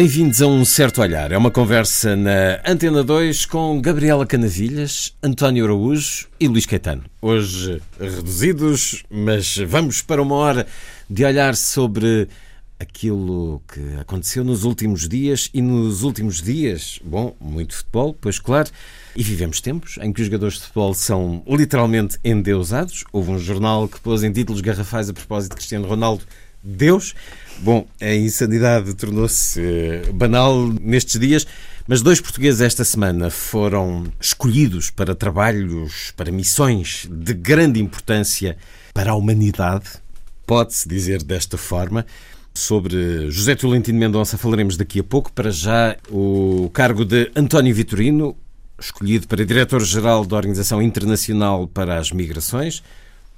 Bem-vindos a um certo olhar. É uma conversa na Antena 2 com Gabriela Canavilhas, António Araújo e Luís Caetano. Hoje reduzidos, mas vamos para uma hora de olhar sobre aquilo que aconteceu nos últimos dias e nos últimos dias, bom, muito futebol, pois claro, e vivemos tempos em que os jogadores de futebol são literalmente endeusados. Houve um jornal que pôs em títulos garrafais a propósito de Cristiano Ronaldo Deus. Bom, a insanidade tornou-se eh, banal nestes dias, mas dois portugueses esta semana foram escolhidos para trabalhos, para missões de grande importância para a humanidade, pode-se dizer desta forma. Sobre José Tolentino Mendonça falaremos daqui a pouco. Para já, o cargo de António Vitorino, escolhido para diretor-geral da Organização Internacional para as Migrações,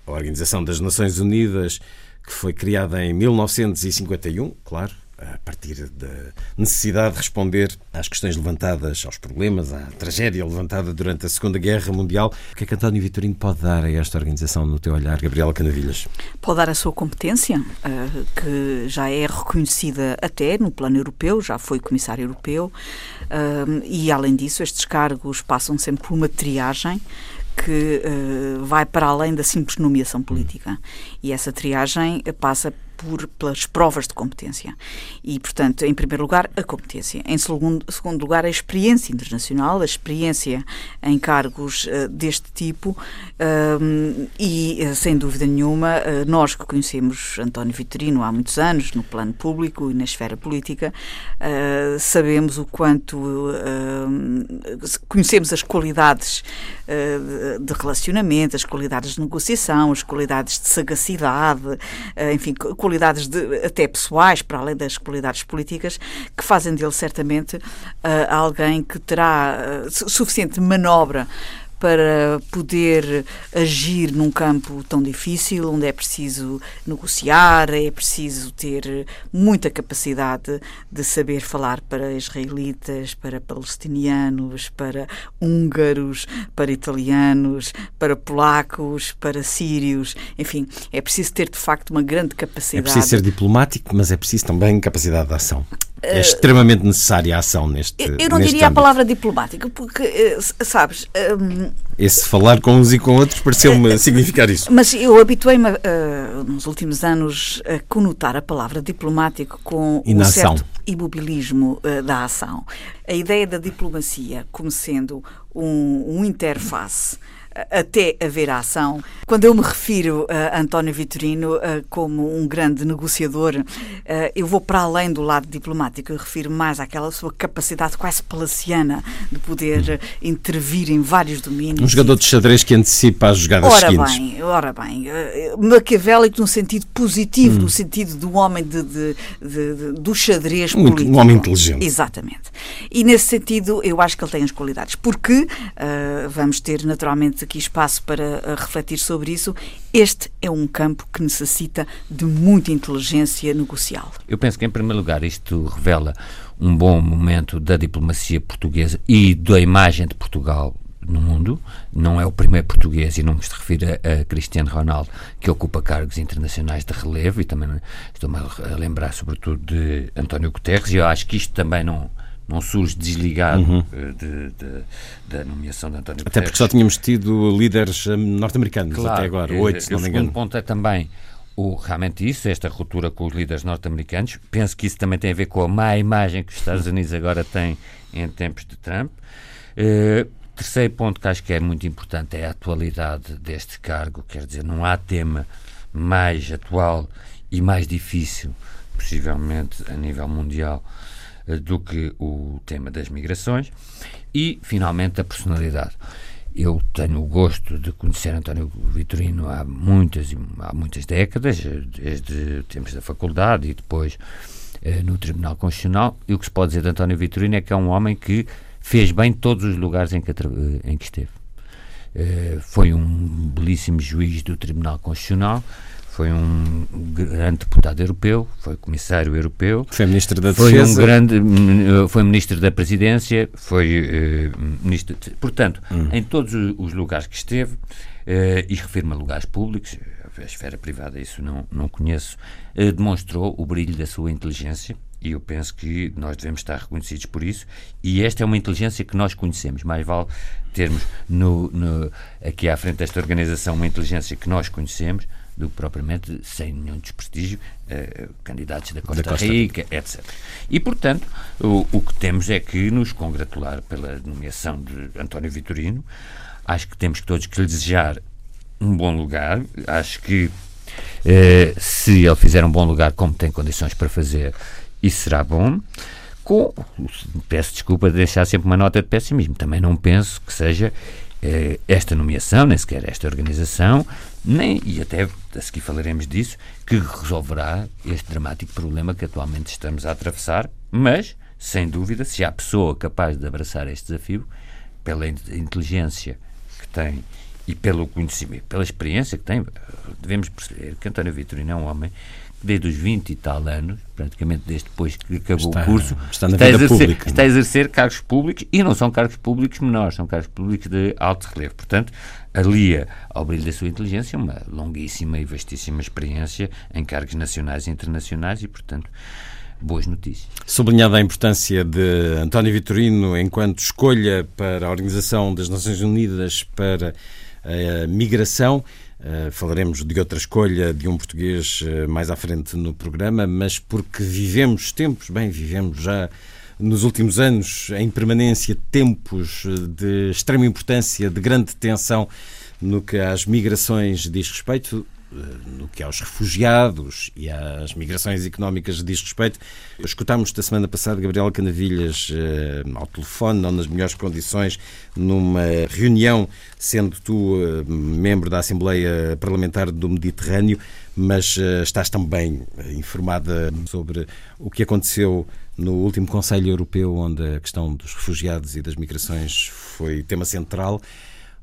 a Organização das Nações Unidas que foi criada em 1951, claro, a partir da necessidade de responder às questões levantadas, aos problemas, à tragédia levantada durante a Segunda Guerra Mundial. O que é que António Vitorino pode dar a esta organização, no teu olhar, Gabriela Canavilhas? Pode dar a sua competência, eh, que já é reconhecida até no plano europeu, já foi comissário europeu, eh, e além disso, estes cargos passam sempre por uma triagem que uh, vai para além da simples nomeação política. E essa triagem passa por, pelas provas de competência. E, portanto, em primeiro lugar, a competência. Em segundo, segundo lugar, a experiência internacional, a experiência em cargos uh, deste tipo. Uh, e, uh, sem dúvida nenhuma, eh, nós que conhecemos António Vitorino há muitos anos, no plano público e na esfera política, sabemos o quanto conhecemos as qualidades de relacionamento, as qualidades de negociação, as qualidades de sagacidade, enfim, qualidades de, até pessoais, para além das qualidades políticas, que fazem dele certamente uh, alguém que terá uh, suficiente manobra para poder agir num campo tão difícil, onde é preciso negociar, é preciso ter muita capacidade de saber falar para israelitas, para palestinianos, para húngaros, para italianos, para polacos, para sírios, enfim, é preciso ter de facto uma grande capacidade. É preciso ser diplomático, mas é preciso também capacidade de ação. É eh, extremamente necessária a ação neste Eu não diria âmbito. a palavra diplomática, porque, eh, sabes... Um, Esse falar com uns e com outros pareceu-me uh, significar isso. Mas eu habituei-me, uh, nos últimos anos, a conotar a palavra diplomático com um certo imobilismo da ação. A ideia da diplomacia como sendo um, um interface até haver a ação. Quando eu me refiro a António Vitorino como um grande negociador, eu vou para além do lado diplomático, eu refiro mais àquela sua capacidade quase palaciana de poder intervir em vários domínios. Um jogador de xadrez que antecipa as jogadas ora seguintes. Bem, ora bem, eh, maquiavélico no sentido positivo, hum. no sentido do homem de, de, de, do xadrez um, político. Um homem inteligente. Exatamente. E nesse sentido eu acho que ele tem as qualidades, porque uh, vamos ter naturalmente aqui espaço para uh, refletir sobre isso. Este é um campo que necessita de muita inteligência negocial. Eu penso que, em primeiro lugar, isto revela um bom momento da diplomacia portuguesa e da imagem de Portugal no mundo. Não é o primeiro português, e não me refiro a Cristiano Ronaldo, que ocupa cargos internacionais de relevo, e também estou-me a lembrar, sobretudo, de António Guterres, e eu acho que isto também não não surge desligado uhum. Eh, de, de, da nomeação de António Até porque só tínhamos tido líderes eh, norte-americanos claro, até agora, oito, eh, se não me engano. O segundo ponto é também o, realmente isso, esta ruptura com os líderes norte-americanos. Penso que isso também tem a ver com a má imagem que os Estados Unidos agora têm em tempos de Trump. Uh, terceiro ponto que acho que é muito importante é a atualidade deste cargo, quer dizer, não há tema mais atual e mais difícil, possivelmente a nível mundial, do que o tema das migrações e, finalmente, a personalidade. Eu tenho o gosto de conhecer António Vitorino há muitas, há muitas décadas, desde tempos da faculdade e depois eh, no Tribunal Constitucional, e o que se pode dizer de António Vitorino é que é um homem que fez bem todos os lugares em que, em que esteve. foi um belíssimo juiz do Tribunal Constitucional, foi um grande deputado europeu, foi comissário europeu, foi ministro da foi Defesa, um grande, foi ministro da Presidência, foi uh, ministro, de, portanto, hum. em todos os lugares que esteve, uh, e refirma lugares públicos, a esfera privada isso não não conheço, uh, demonstrou o brilho da sua inteligência e eu penso que nós devemos estar reconhecidos por isso. E esta é uma inteligência que nós conhecemos. Mais vale termos no, no, aqui à frente desta organização uma inteligência que nós conhecemos do que propriamente, sem nenhum desprestígio, uh, candidatos da Costa, da Costa, Rica, etc. E, portanto, o, o, que temos é que nos congratular pela nomeação de António Vitorino. Acho que temos todos que lhe desejar um bom lugar. Acho que uh, se ele fizer um bom lugar, como tem condições para fazer, isso será bom. Com, peço desculpa de deixar sempre uma nota de pessimismo. Também não penso que seja eh, esta nomeação, nem sequer esta organização, nem, e até a seguir falaremos disso, que resolverá este dramático problema que atualmente estamos a atravessar, mas, sem dúvida, se há pessoa capaz de abraçar este desafio, pela inteligência que tem e pelo conhecimento, pela experiência que tem, devemos perceber que António Vitorino é um homem desde os 20 e tal anos, praticamente desde depois que acabou está, o curso, está, está, a exercer, pública, está a exercer cargos públicos e não são cargos públicos menores, são cargos públicos de alto relevo. Portanto, alia ao brilho da sua inteligência uma longuíssima e vastíssima experiência em cargos nacionais e internacionais e, portanto, boas notícias. Sublinhada a importância de António Vitorino enquanto escolha para a Organização das Nações Unidas para a Migração, falaremos de outra escolha de um português uh, mais à frente no programa, mas porque vivemos tempos, bem, vivemos já nos últimos anos em permanência tempos eh, de extrema importância, de grande tensão no que às migrações diz respeito, no que aos refugiados e às migrações económicas diz respeito. Escutámos da semana passada Gabriela Canavilhas eh, ao telefone, não nas melhores condições, numa reunião, sendo tu eh, membro da Assembleia Parlamentar do Mediterrâneo, mas eh, estás também informada sobre o que aconteceu no último Conselho Europeu, onde a questão dos refugiados e das migrações foi tema central.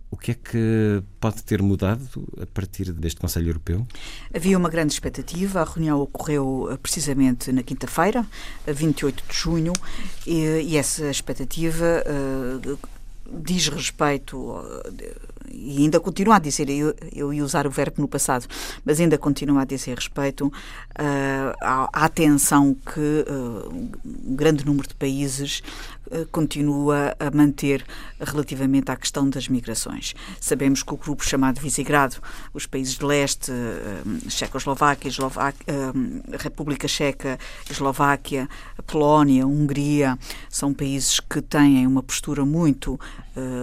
O que é que pode ter mudado a partir deste Conselho Europeu? Havia uma grande expectativa. A reunião ocorreu eh, precisamente na quinta-feira, 28 de junho, e, e essa expectativa uh, diz respeito, e ainda continua a dizer, eu, eu ia usar o verbo no passado, mas ainda continua a dizer respeito uh, à, à atenção que uh, um grande número de países uh, continua a manter relativamente à questão das migrações. Sabemos que o grupo chamado Visegrado, os países de leste, Checoslováquia, Eslováquia, República Checa, Eslováquia, Polónia, Hungria, são países que têm uma postura muito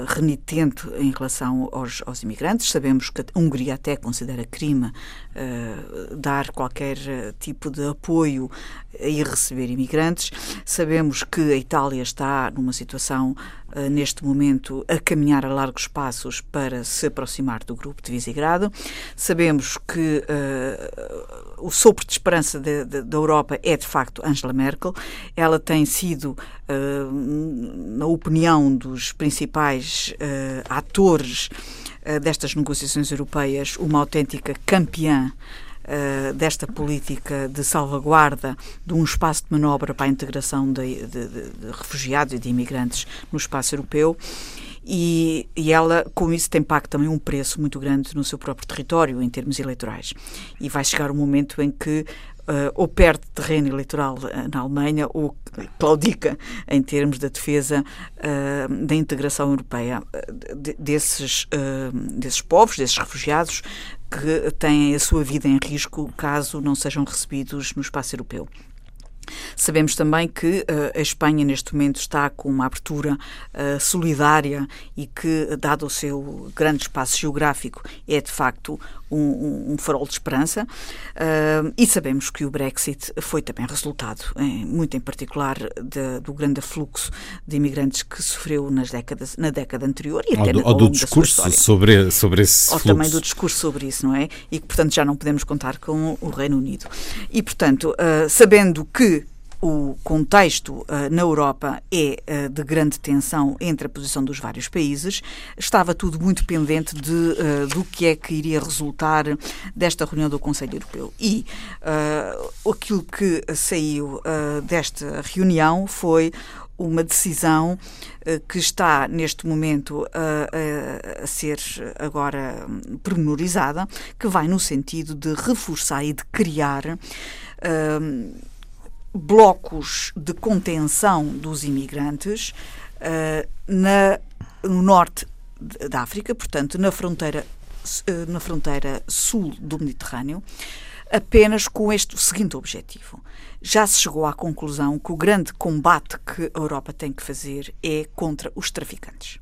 renitente em relação aos, aos, imigrantes. Sabemos que a Hungria até considera crime uh, dar qualquer eh, tipo de apoio e receber imigrantes. Sabemos que a Itália está numa situação uh, neste momento a caminhar a largos passos para se aproximar do grupo de Visegrado. Sabemos que uh, o sopro de esperança da Europa é de facto Angela Merkel. Ela tem sido, na opinião dos principais atores destas negociações europeias, uma autêntica campeã uh, desta política de salvaguarda de um espaço de manobra para a integração de, de, de refugiados e de imigrantes no espaço europeu. E, e, ela, com isso, tem pago também um preço muito grande no seu próprio território, em termos eleitorais. E vai chegar o um momento em que uh, ou perde terreno eleitoral uh, na Alemanha ou claudica em termos da defesa uh, da integração europeia de, desses, desses povos, desses refugiados que têm a sua vida em risco caso não sejam recebidos no espaço europeu. Sabemos também que uh, a Espanha, neste momento, está com uma abertura uh, solidária e que, dado o seu grande espaço geográfico, é de facto um, um farol de esperança. Uh, e sabemos que o Brexit foi também resultado, em, muito em particular, de, do grande afluxo de imigrantes que sofreu nas décadas, na década anterior e até ao, ao do discurso sobre, sobre esse ou fluxo. também do discurso sobre isso, não é? E que, portanto, já não podemos contar com o Reino Unido. E, portanto, sabendo que o contexto uh, na Europa é uh, de grande tensão entre a posição dos vários países. Estava tudo muito pendente de, uh, do que é que iria resultar desta reunião do Conselho Europeu. E aquilo que saiu desta reunião foi uma decisão que está neste momento a, a, a, ser agora pormenorizada, que vai no sentido de reforçar e de criar blocos de contenção dos imigrantes uh, na, no norte da África, portanto, na fronteira, uh, na fronteira sul do Mediterrâneo, apenas com este seguinte objetivo. Já se chegou à conclusão que o grande combate que a Europa tem que fazer é contra os traficantes.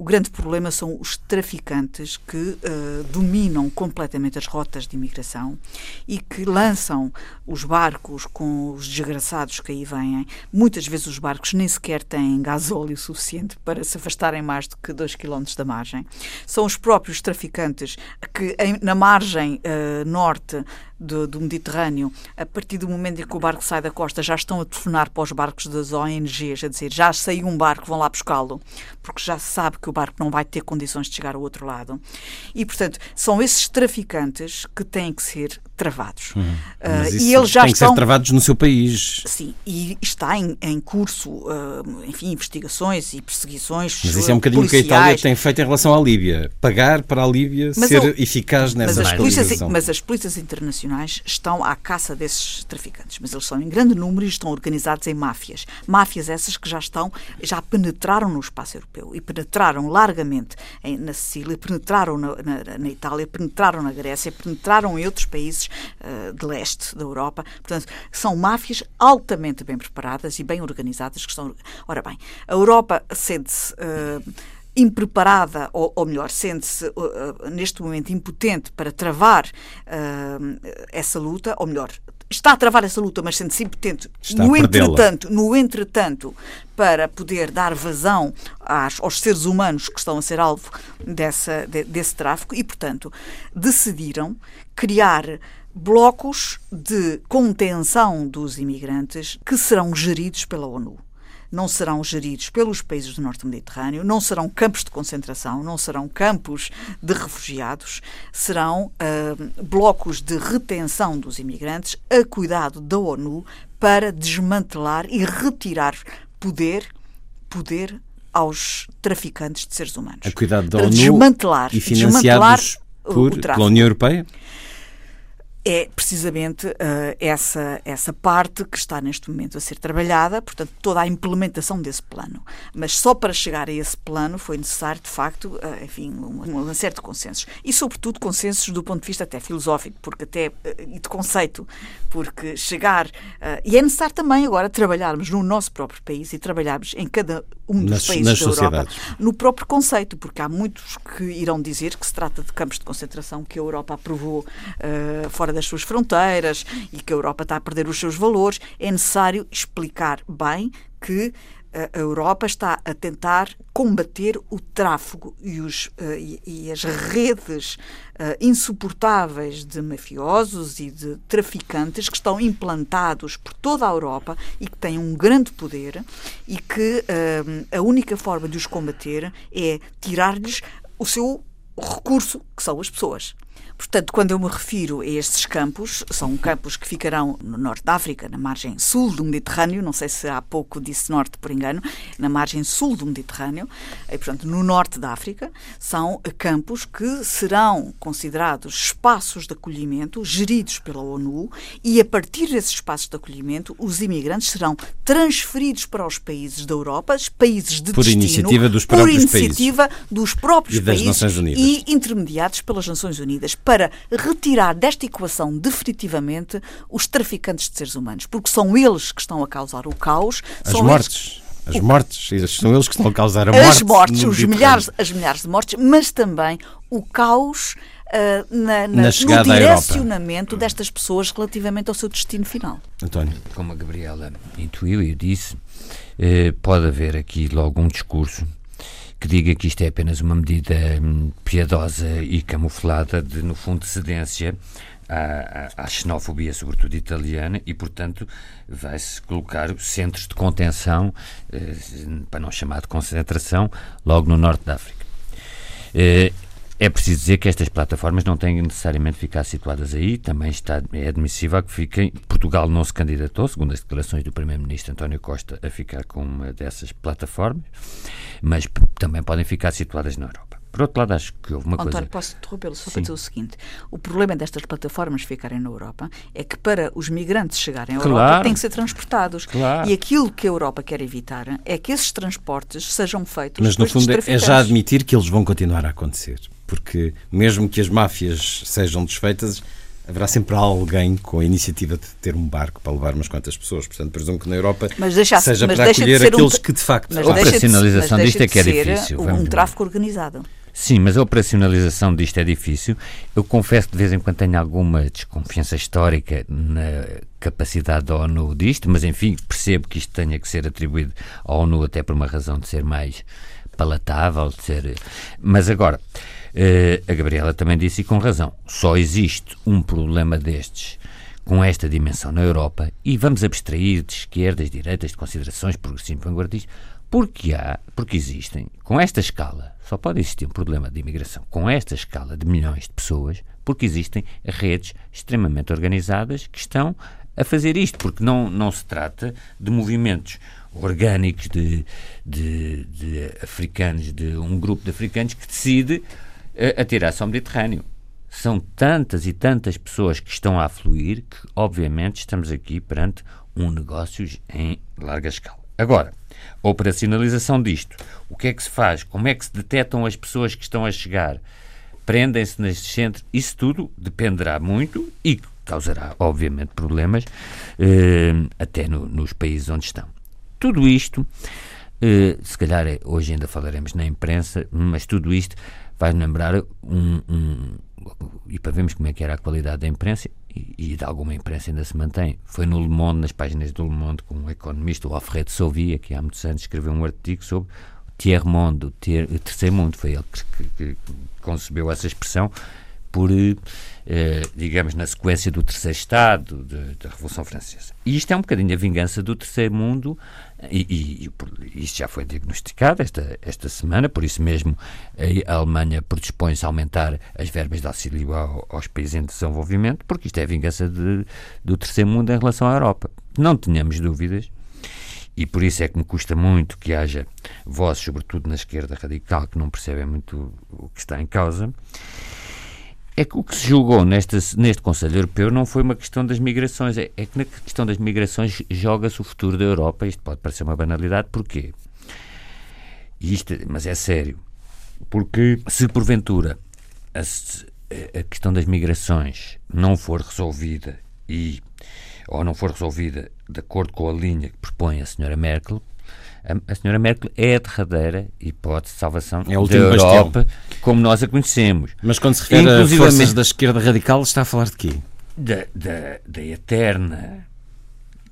O grande problema são os traficantes que uh, dominam completamente as rotas de imigração e que lançam os barcos com os desgraçados que aí vêm. Muitas vezes os barcos nem sequer têm gasóleo suficiente para se afastarem mais do que dois quilómetros da margem. São os próprios traficantes que, em, na margem uh, norte do, do, Mediterrâneo, a partir do momento em que o barco sai da costa, já estão a telefonar para os barcos das ONGs, a dizer já saiu um barco, vão lá buscá-lo, porque já se sabe que o barco não vai ter condições de chegar ao outro lado. E, portanto, são esses traficantes que têm que ser travados. Uhum. Uh, e eles já têm estão... que ser travados no seu país. Sim, e está em, em curso, uh, enfim, investigações e perseguições. Mas isso é um bocadinho o que a Itália tem feito em relação à Líbia. Pagar para a Líbia mas ser eu... eficaz nessa mas as, polícias, mas as polícias internacionais estão à caça desses traficantes. Mas eles são em grande número e estão organizados em máfias. Máfias essas que já estão, já penetraram no espaço europeu e penetraram largamente em, na Sicília, penetraram na, na, na Itália, penetraram na Grécia, penetraram em outros países uh, de leste da Europa. Portanto, são máfias altamente bem preparadas e bem organizadas que estão. Ora bem, a Europa sente-se. Uh, impreparada, ou, ou melhor, sente-se uh, neste momento impotente para travar essa luta, ou melhor, está a travar essa luta, mas sente-se impotente no entretanto, no entretanto, para poder dar vazão às, aos seres humanos que estão a ser alvo dessa, de, desse tráfico e, portanto, decidiram criar blocos de contenção dos imigrantes que serão geridos pela ONU. Não serão geridos pelos países do norte do Mediterrâneo, não serão campos de concentração, não serão campos de refugiados, serão uh, blocos de retenção dos imigrantes a cuidado da ONU para desmantelar e retirar poder, poder aos traficantes de seres humanos. A cuidado da para ONU desmantelar, e financiados desmantelar por, pela União Europeia? É precisamente uh, essa, essa parte que está neste momento a ser trabalhada, portanto, toda a implementação desse plano. Mas só para chegar a esse plano foi necessário, de facto, uh, enfim, um, um certo consenso. E, sobretudo, consensos do ponto de vista até filosófico, porque até, uh, e de conceito, porque chegar. e é necessário também agora trabalharmos no nosso próprio país e trabalharmos em cada um dos nas, países nas da Europa no próprio conceito, porque há muitos que irão dizer que se trata de campos de concentração que a Europa aprovou fora da das suas fronteiras e que a Europa está a perder os seus valores, é necessário explicar bem que a Europa está a tentar combater o tráfego e, os, uh, e, as redes uh, insuportáveis de mafiosos e de traficantes que estão implantados por toda a Europa e que têm um grande poder e que uh, a única forma de os combater é tirar-lhes o seu recurso, que são as pessoas. Portanto, quando eu me refiro a estes campos, são campos que ficarão no norte da África, na margem sul do Mediterrâneo, não sei se há pouco disse norte por engano, na margem sul do Mediterrâneo, e, portanto, no norte da África, são campos que serão considerados espaços de acolhimento geridos pela ONU e, a partir desses espaços de acolhimento, os imigrantes serão transferidos para os países da Europa, países de por destino, iniciativa dos próprios por iniciativa países. dos próprios e países e intermediados pelas Nações Unidas para retirar desta equação definitivamente os traficantes de seres humanos, porque são eles que estão a causar o caos. As mortes. Eles... As mortes, são eles que estão a causar a morte. As mortes, os milhares, as milhares de mortes, mas também o caos uh, na, na, na no direcionamento destas pessoas relativamente ao seu destino final. António. Como a Gabriela intuiu e disse, eh, pode haver aqui logo um discurso que diga que isto é apenas uma medida hum, piedosa e camuflada de, no fundo, cedência à, à, xenofobia, sobretudo italiana, e, portanto, vai-se colocar centros de contenção, eh, para não chamar de concentração, logo no norte da África. Eh, é preciso dizer que estas plataformas não têm necessariamente de ficar situadas aí, também está, é admissível que fiquem. Portugal não se candidatou, segundo as declarações do Primeiro-Ministro António Costa, a ficar com uma dessas plataformas, mas também podem ficar situadas na Europa. Por outro lado, acho que houve uma António, coisa... posso interrompê-lo só para dizer o seguinte. O problema destas plataformas ficarem na Europa é que para os migrantes chegarem à Claro. Europa têm que ser transportados. Claro. E aquilo que a Europa quer evitar é que esses transportes sejam feitos Mas no fundo é já admitir que eles vão continuar a acontecer. Porque mesmo que as máfias sejam desfeitas, haverá sempre alguém com a iniciativa de ter um barco para levar umas quantas pessoas. Portanto, presumo que na Europa Mas deixa- seja mas para deixa de acolher ser um aqueles tra- que de facto Mas A de- operacionalização mas disto é que é de difícil, Um, um tráfico organizado. Sim, mas a operacionalização disto é difícil. Eu confesso que de vez em quando tenho alguma desconfiança histórica na capacidade da ONU disto, mas enfim, percebo que isto tenha que ser atribuído à ONU até por uma razão de ser mais palatável, de ser... Mas agora, a Gabriela também disse e com razão, só existe um problema destes com esta dimensão na Europa, e vamos abstrair de esquerdas, direitas, de considerações progressistas vanguardistas, porque há, porque existem, com esta escala, só pode existir um problema de imigração com esta escala de milhões de pessoas, porque existem redes extremamente organizadas que estão a fazer isto, porque não, não se trata de movimentos orgânicos de, de, de africanos, de um grupo de africanos que decide eh, atirar-se ao Mediterrâneo. São tantas e tantas pessoas que estão a afluir que, obviamente, estamos aqui perante um negócio em larga escala. Agora, a operacionalização disto, o que é que se faz? Como é que se detectam as pessoas que estão a chegar? Prendem-se nestes centros? Isso tudo dependerá muito e causará, obviamente, problemas eh, até no- nos países onde estão. Tudo isto, eh, se calhar eh, hoje ainda falaremos na imprensa, mas tudo isto vai lembrar um, um- e para vermos como é que era a qualidade da imprensa e, e de alguma imprensa ainda se mantém. Foi no Le Monde, nas páginas do Le Monde, com um economista, o Alfredo Sauvia, que há muitos anos escreveu um artigo sobre o Tiers Monde, o, tier, o terceiro mundo. Foi ele que, que- que concebeu essa expressão por, eh, digamos, na sequência do terceiro Estado, de- da Revolução Francesa. E isto é um bocadinho a vingança do terceiro mundo, e, e- isto já foi diagnosticado esta, esta semana, por isso mesmo a Alemanha predispõe-se a aumentar as verbas de auxílio ao- aos países em desenvolvimento, porque isto é a vingança de- do terceiro mundo em relação à Europa. Não tenhamos dúvidas e por isso é que me custa muito que haja vozes, sobretudo na esquerda radical, que não percebem muito o que está em causa. É que o que se julgou neste, neste Conselho Europeu não foi uma questão das migrações, é, é que na questão das migrações joga-se o futuro da Europa. Isto pode parecer uma banalidade, porquê? Isto, mas é sério. Porque se porventura a, a questão das migrações não for resolvida e ou não for resolvida de acordo com a linha que propõe a senhora Merkel, a, a senhora Merkel é a derradeira hipótese de salvação É da último bastião. Europa como nós a conhecemos. Mas quando se refere a forças da esquerda radical, está a falar de quê? da, da, da eterna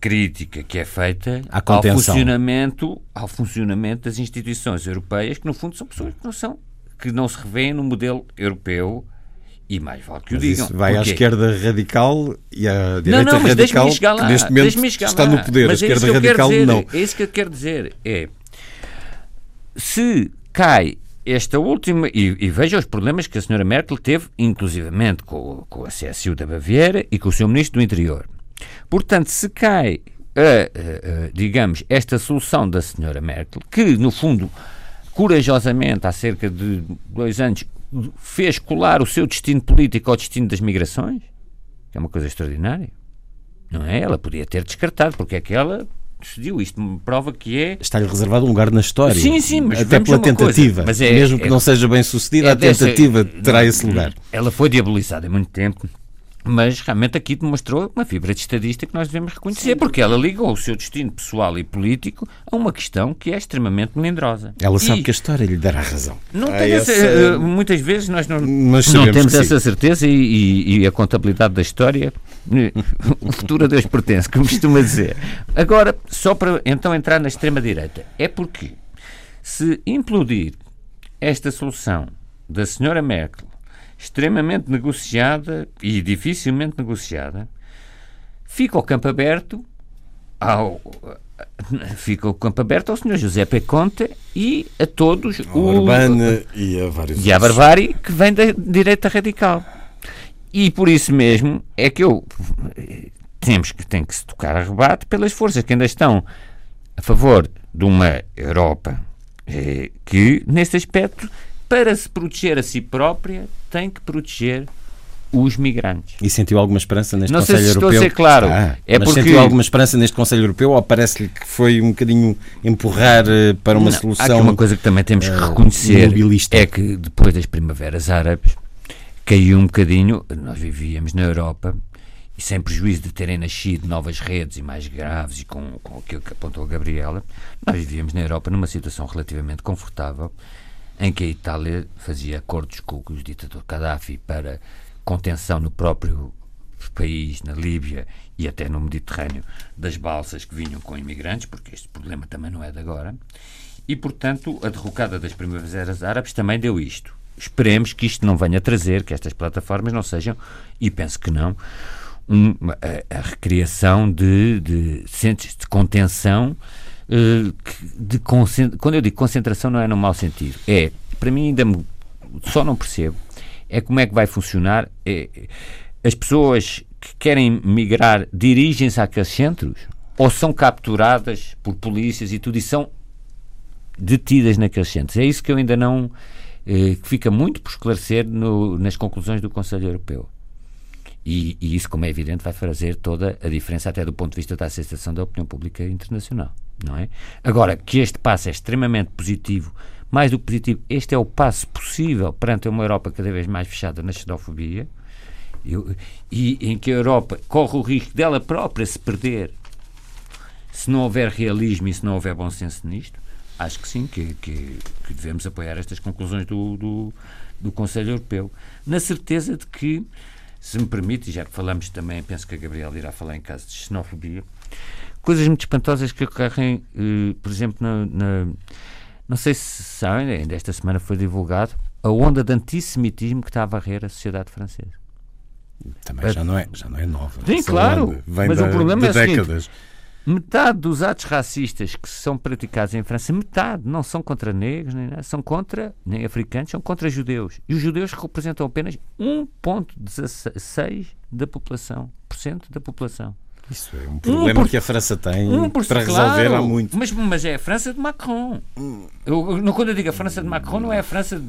crítica que é feita ao funcionamento, ao funcionamento das instituições europeias, que no fundo são pessoas que não são, que não se revêem no modelo europeu e mais vale que o Mas digam. isso vai à Porquê? esquerda radical e à Não, direita não, mas deixe-me radical, chegar lá. que neste momento está no poder. Mas a é esquerda quero radical dizer, não. É isso que eu quero dizer. É se cai esta última, e, e veja os problemas que a senhora Merkel teve, inclusivamente com, o- com a CSU da Baviera e com o seu ministro do Interior. Portanto, se cai, a- a, digamos, esta solução da senhora Merkel, que no fundo, corajosamente, há cerca de dois anos, fez colar o seu destino político ao destino das migrações, que é uma coisa extraordinária. Não é? Ela podia ter descartado, porque é que ela decidiu. Isto me prova que é. Está-lhe reservado um lugar na história. Sim, sim, mas Até pela uma coisa, tentativa. mas é- Mesmo que é- não seja bem sucedida, é a tentativa terá esse lugar. Ela foi diabolizada há muito tempo. Mas realmente aqui demonstrou uma fibra de estadista que nós devemos reconhecer, porque ela ligou o seu destino pessoal e político a uma questão que é extremamente melindrosa. Ela sabe E que a história lhe dará razão. Não tenho essa- essa- eh, muitas vezes nós não, Mas não temos sim. essa certeza e, e- e a contabilidade da história, eh, o futuro a Deus pertence, como costuma dizer. Agora, só para então entrar na extrema-direita, é porque se implodir esta solução da senhora Merkel, extremamente negociada e dificilmente negociada, fica o campo aberto ao, fica o campo aberto ao Sr. José P. Conte e a todos o Urbana e a vários e a Barbari que vem da direita radical. E por isso mesmo é que eu temos que tem que se tocar a rebate pelas forças que ainda estão a favor de uma Europa eh, que, nesse aspecto, para se proteger a si própria, tem que proteger os migrantes. E sentiu alguma esperança neste não Conselho sei se Europeu? Estou a ser claro. Ah, é mas porque... sentiu alguma esperança neste Conselho Europeu ou parece-lhe que foi um bocadinho empurrar eh, para uma não, solução? Há uma coisa que também temos que uh, reconhecer mobilista. é que depois das primaveras árabes caiu um bocadinho. Nós vivíamos na Europa e sem prejuízo de terem nascido novas redes e mais graves, e com, com aquilo que apontou a Gabriela, nós vivíamos na Europa numa situação relativamente confortável, em que a Itália fazia acordos com o ditador Gaddafi para contenção no próprio país, na Líbia e até no Mediterrâneo, das balsas que vinham com imigrantes, porque este problema também não é de agora. E, portanto, a derrocada das primaveras árabes também deu isto. Esperemos que isto não venha trazer, que estas plataformas não sejam, e penso que não, um, a, a, recriação de, de centros de contenção. Uh, de quando eu digo concentração, não é no mau sentido. É, para mim, ainda me, só não percebo é como é que vai funcionar. É, as pessoas que querem migrar dirigem-se àqueles centros ou são capturadas por polícias e tudo e são detidas naqueles centros. É isso que eu ainda não. Eh, que fica muito por esclarecer no, nas conclusões do Conselho Europeu. E, e, isso, como é evidente, vai fazer toda a diferença, até do ponto de vista da aceitação da opinião pública internacional. Não é? Agora, que este passo é extremamente positivo, mais do que positivo, este é o passo possível perante uma Europa cada vez mais fechada na xenofobia eu, e em que a Europa corre o risco dela própria se perder se não houver realismo e se não houver bom senso nisto. Acho que sim, que, que, que devemos apoiar estas conclusões do, do, do Conselho Europeu, na certeza de que se me permite, já que falamos também, penso que a Gabriela irá falar em casos de xenofobia, coisas muito espantosas que ocorrem, eh, por exemplo, na, na, não sei se sabem, ainda esta semana foi divulgado a onda de antissemitismo que está a varrer a sociedade francesa. Também já não é, já não é nova. Sim, claro. Mas da, o problema é décadas. Seguinte, metade dos atos racistas que são praticados em França, metade, não são contra negros, nem nada, são contra, nem africanos, são contra judeus. E os judeus representam apenas 1,16% da população, por cento da população. Isso é um problema um por, que a França tem um por, para resolver claro, há muito. Mas, mas é a França de Macron. Eu, quando eu digo a França de Macron, não é a França,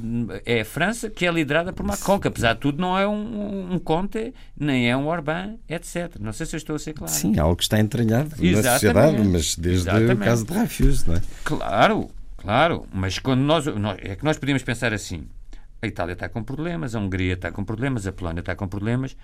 é a França que é liderada por Macron, que apesar de tudo não é um, um Conte, nem é um Orbán, etc. Não sei se eu estou a ser claro. Sim, algo que está entranhado Exatamente. na sociedade, mas desde Exatamente. o caso de Dreyfus, não é? Claro, claro. Mas quando nós, nós. É que nós podíamos pensar assim: a Itália está com problemas, a Hungria está com problemas, a Polónia está com problemas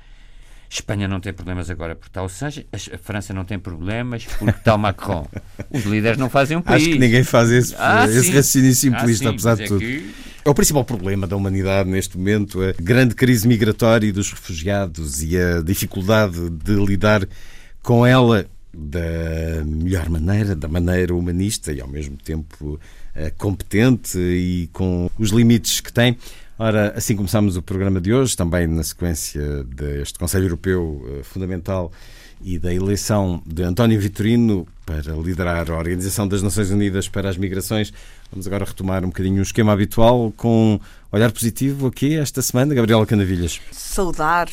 Espanha não tem problemas agora porque está o Sánchez, a França não tem problemas porque está o Macron. Os líderes não fazem um país. Acho que ninguém faz esse, ah, esse raciocínio simplista, ah, sim, apesar de é tudo. Que... É o principal problema da humanidade neste momento, a grande crise migratória dos refugiados e a dificuldade de lidar com ela da melhor maneira, da maneira humanista e ao mesmo tempo eh, competente e com os limites que tem. Ora, assim começamos o programa de hoje, também na sequência deste Conselho Europeu eh, Fundamental e da eleição de António Vitorino para liderar a Organização das Nações Unidas para as Migrações. Vamos agora retomar um bocadinho o esquema habitual com olhar positivo aqui esta semana. Gabriela Canavilhas. Saudar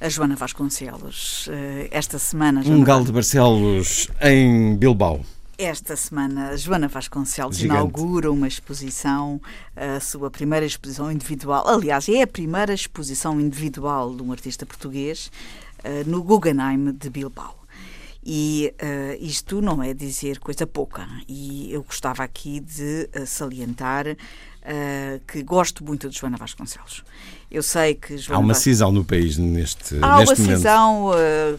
a Joana Vasconcelos. Eh, esta semana. Joana... Um galo de Barcelos em Bilbao. Esta semana, Joana Vasconcelos Gigante. inaugura uma exposição, a sua primeira exposição individual. Aliás, é a primeira exposição individual de um artista português eh, no Guggenheim de Bilbao. E uh, isto não é dizer coisa pouca. E eu gostava aqui de uh, salientar uh, que gosto muito de Joana Vasconcelos. Eu sei que Joana Há uma cisão no país neste Há neste uma cisão, uh,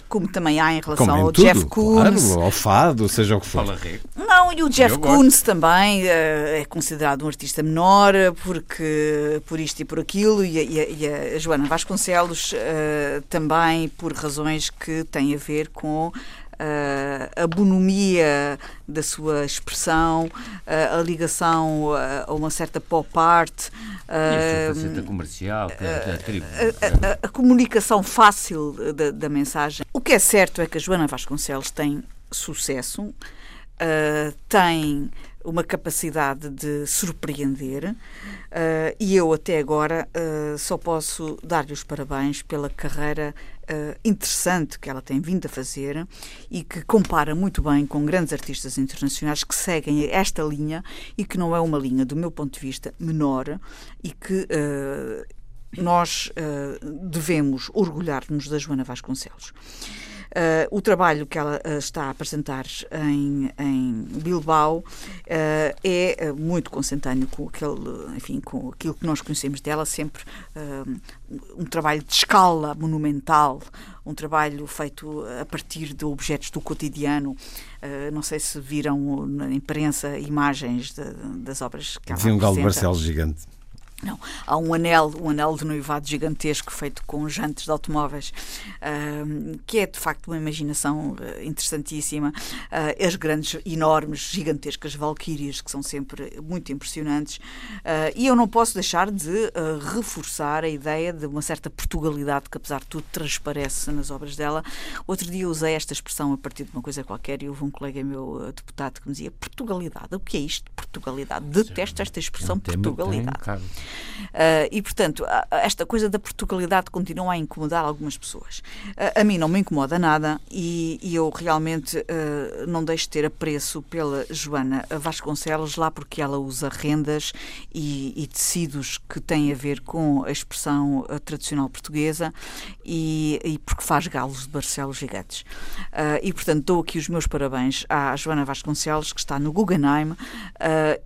como também há em relação ao tudo, Jeff Koons. Claro, ao fado, seja o que for. Não, e o Jeff Koons também uh, é considerado um artista menor porque, por isto e por aquilo, e, e, e a Joana Vasconcelos uh, também por razões que têm a ver com uh, a bonomia da sua expressão, uh, a ligação a uma certa pop art. Uh, a faceta comercial, que é a, a, a, comunicação fácil da, da mensagem. O que é certo é que a Joana Vasconcelos tem sucesso, tem uma capacidade de surpreender uh, e eu até agora uh, só posso dar-lhe os parabéns pela carreira uh, interessante que ela tem vindo a fazer e que compara muito bem com grandes artistas internacionais que seguem esta linha e que não é uma linha, do meu ponto de vista, menor e que nós devemos orgulhar-nos da Joana Vasconcelos. Uh, o trabalho que ela uh, está a apresentar em, em Bilbao uh, é muito consentâneo com, aquele, enfim, com aquilo que nós conhecemos dela, sempre um trabalho de escala monumental, um trabalho feito a partir de objetos do cotidiano. não sei se viram na imprensa imagens de, das obras que ela Vi um galo Barcelos gigante. Não, há um anel, um anel de noivado gigantesco feito com jantes de automóveis, uh, que é de facto uma imaginação uh, interessantíssima. Uh, as grandes, enormes, gigantescas valquírias, que são sempre muito impressionantes. Ah, e eu não posso deixar de ah, reforçar a ideia de uma certa Portugalidade que, apesar de tudo, transparece nas obras dela. Outro dia usei esta expressão a partir de uma coisa qualquer e houve um colega meu deputado que me dizia: Portugalidade, o que é isto? Portugalidade. Detesto esta expressão, é Portugalidade. Uh, e, portanto, esta coisa da Portugalidade continua a incomodar algumas pessoas. Uh, a mim não me incomoda nada e, e eu realmente uh, não deixo de ter apreço pela Joana Vasconcelos, lá porque ela usa rendas e, e tecidos que têm a ver com a expressão tradicional portuguesa e, e, porque faz galos de Barcelos gigantes. e, portanto, dou aqui os meus parabéns à Joana Vasconcelos, que está no Guggenheim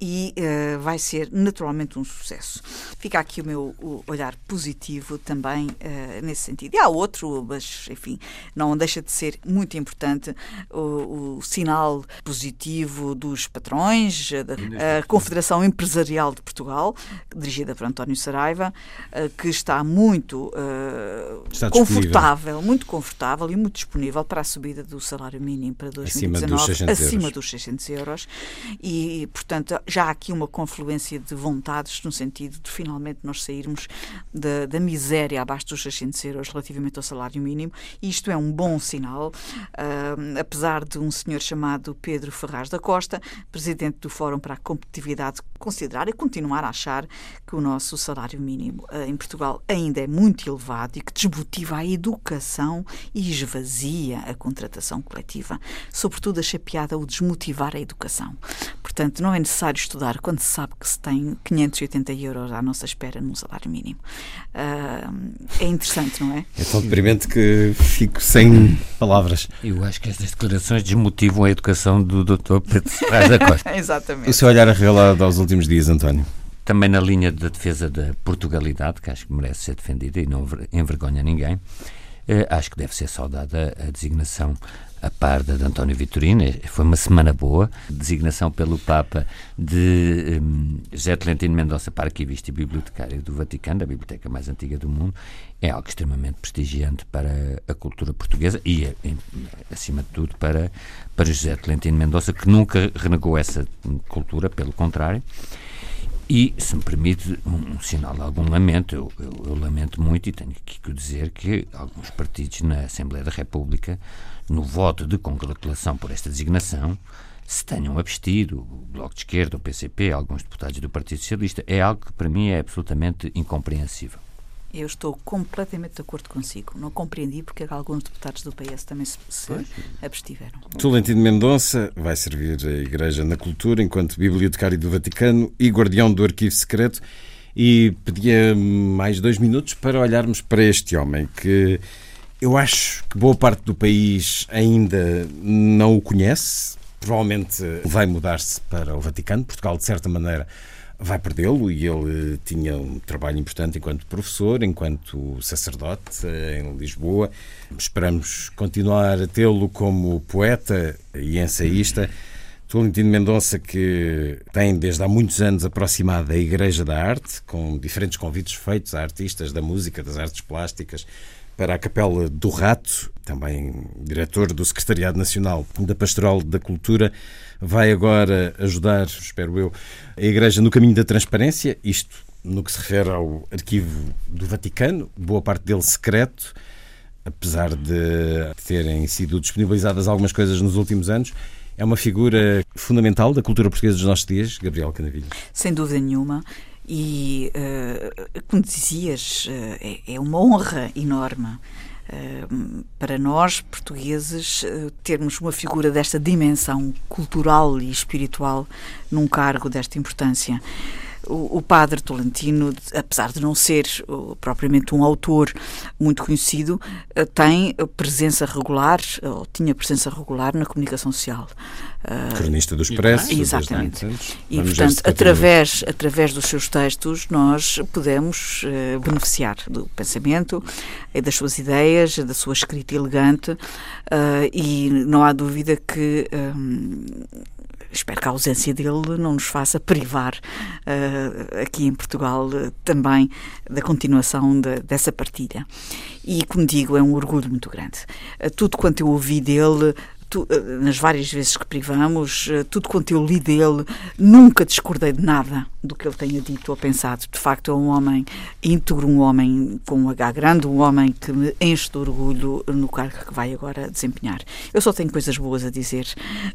e vai ser naturalmente um sucesso. Fica aqui o meu olhar positivo também uh, nesse sentido. E há outro, mas enfim, não deixa de ser muito importante o, o sinal positivo dos patrões, da Confederação Empresarial de Portugal, dirigida por António Saraiva, uh, que está muito uh, está confortável, muito confortável e muito disponível para a subida do salário mínimo para 2019, acima dos 600 acima euros. Dos 600 euros. E, portanto, já há aqui uma confluência de vontades no sentido de finalmente nós sairmos da, da miséria abaixo dos 600 euros relativamente ao salário mínimo. E isto é um bom sinal, uh, apesar de um senhor chamado Pedro Ferraz da Costa, presidente do Fórum para a Competitividade, considerar e continuar a achar que o nosso salário mínimo uh, em Portugal ainda é muito elevado e que desmotiva a educação e esvazia a contratação coletiva. Sobretudo a chapeada o desmotivar a educação. Portanto, não é necessário estudar quando se sabe que se tem 580 euros à nossa espera num salário mínimo. Uh, é interessante, não é? É tão deprimente que fico sem palavras. Eu acho que estas declarações desmotivam a educação do Dr. Pedro Ferraz da Costa. Exatamente. O seu olhar arreglado aos últimos dias, António? Também na linha da defesa da Portugalidade, que acho que merece ser defendida e não envergonha ninguém. Eh, acho que deve ser saudada a designação a par da de António Vitorino. É, foi uma semana boa. Designação pelo Papa de um, José Tolentino Mendonça para arquivista e bibliotecário do Vaticano, a biblioteca mais antiga do mundo. É algo extremamente prestigiante para a cultura portuguesa e, é, acima de tudo, para, para José Tolentino Mendonça, que nunca renegou essa cultura, pelo contrário. E, se me permite, um, um sinal de algum lamento, eu, eu, eu, lamento muito e tenho que dizer que alguns partidos na Assembleia da República, no voto de congratulação por esta designação, se tenham abstido, o Bloco de Esquerda, o PCP, alguns deputados do Partido Socialista, é algo que para mim é absolutamente incompreensível. Eu estou completamente de acordo consigo. Não compreendi porque alguns deputados do PS também se, se abstiveram. Tolentino Mendonça vai servir a Igreja na Cultura enquanto bibliotecário do Vaticano e guardião do Arquivo Secreto. E pedia mais dois minutos para olharmos para este homem que eu acho que boa parte do país ainda não o conhece. Provavelmente vai mudar-se para o Vaticano. Portugal, de certa maneira, vai perdê-lo e ele tinha um trabalho importante enquanto professor, enquanto sacerdote eh, em Lisboa. Esperamos continuar a tê-lo como poeta e ensaísta. Tolentino Mendonça, que tem desde há muitos anos aproximado a Igreja da Arte, com diferentes convites feitos a artistas da música, das artes plásticas, para a Capela do Rato, também diretor do Secretariado Nacional da Pastoral da Cultura, vai agora ajudar, espero eu, a Igreja no caminho da transparência, isto no que se refere ao arquivo do Vaticano, boa parte dele secreto, apesar de terem sido disponibilizadas algumas coisas nos últimos anos. É uma figura fundamental da cultura portuguesa dos nossos dias, Gabriel Canavilho. Sem dúvida nenhuma. E, uh, como dizias, uh, é, é uma honra enorme para nós, portugueses, eh, termos uma figura desta dimensão cultural e espiritual num cargo desta importância o, o padre Tolentino, apesar de não ser uh, propriamente um autor muito conhecido, uh, tem presença regular, ou tinha presença regular na comunicação social. Uh, Cronista do Expresso. Exatamente. E, portanto, através, através dos seus textos, nós podemos uh, beneficiar do pensamento, das suas ideias, da sua escrita elegante, uh, e não há dúvida que. Um, espero que a ausência dele não nos faça privar uh, aqui em Portugal uh, também da continuação de, dessa partilha. E, como digo, é um orgulho muito grande. Uh, tudo quanto eu ouvi dele tu, eh, nas várias vezes que privamos, eh, tudo quanto eu li dele, nunca discordei de nada do que ele tenha dito ou pensado. De facto, é um homem íntegro, um homem com um H grande, um homem que me enche de orgulho no cargo que vai agora desempenhar. Eu só tenho coisas boas a dizer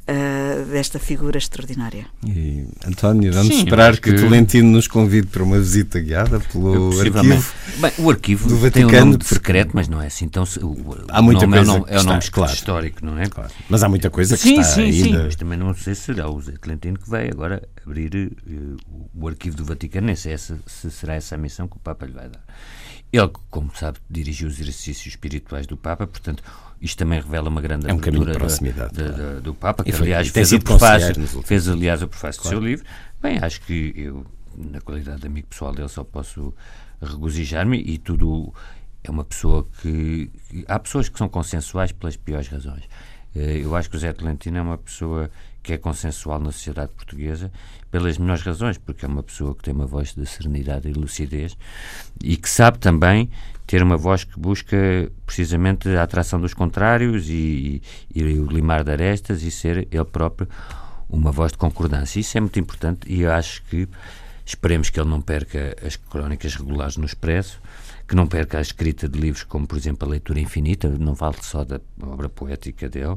uh, desta figura extraordinária. E, António, vamos Sim, esperar que, que Tolentino nos convide para uma visita guiada pelo arquivo. Bem, o arquivo do Vaticano tem um nome secreto, mas não é assim. Então, o, Há muita nome coisa é o nome, é o nome claro. histórico, não é? Claro. Mas há muita coisa que sim, está sim, aí. Sim, mas também não sei se será o Zé Clentino que vai agora abrir uh, o arquivo do Vaticano, nem sei essa, se será essa a missão que o Papa lhe vai dar. Ele, como sabe, dirigiu os exercícios espirituais do Papa, portanto, isto também revela uma grande é um abertura de proximidade, da, claro. do Papa, que foi, aliás fez, o prefácio, fez aliás o prefácio claro. do seu livro. Bem, acho que eu, na qualidade de amigo pessoal dele, só posso regozijar-me e tudo é uma pessoa que, que, Há pessoas que são consensuais pelas piores razões. Eh, eu acho que o Zé Tolentino é uma pessoa que é consensual na sociedade portuguesa pelas melhores razões, porque é uma pessoa que tem uma voz de serenidade e lucidez e que sabe também ter uma voz que busca precisamente a atração dos contrários e, e, e o limar de arestas e ser ele próprio uma voz de concordância. Isso é muito importante e eu acho que esperemos que ele não perca as crónicas regulares no Expresso que não perca a escrita de livros como, por exemplo, a Leitura Infinita, não vale só da obra poética dele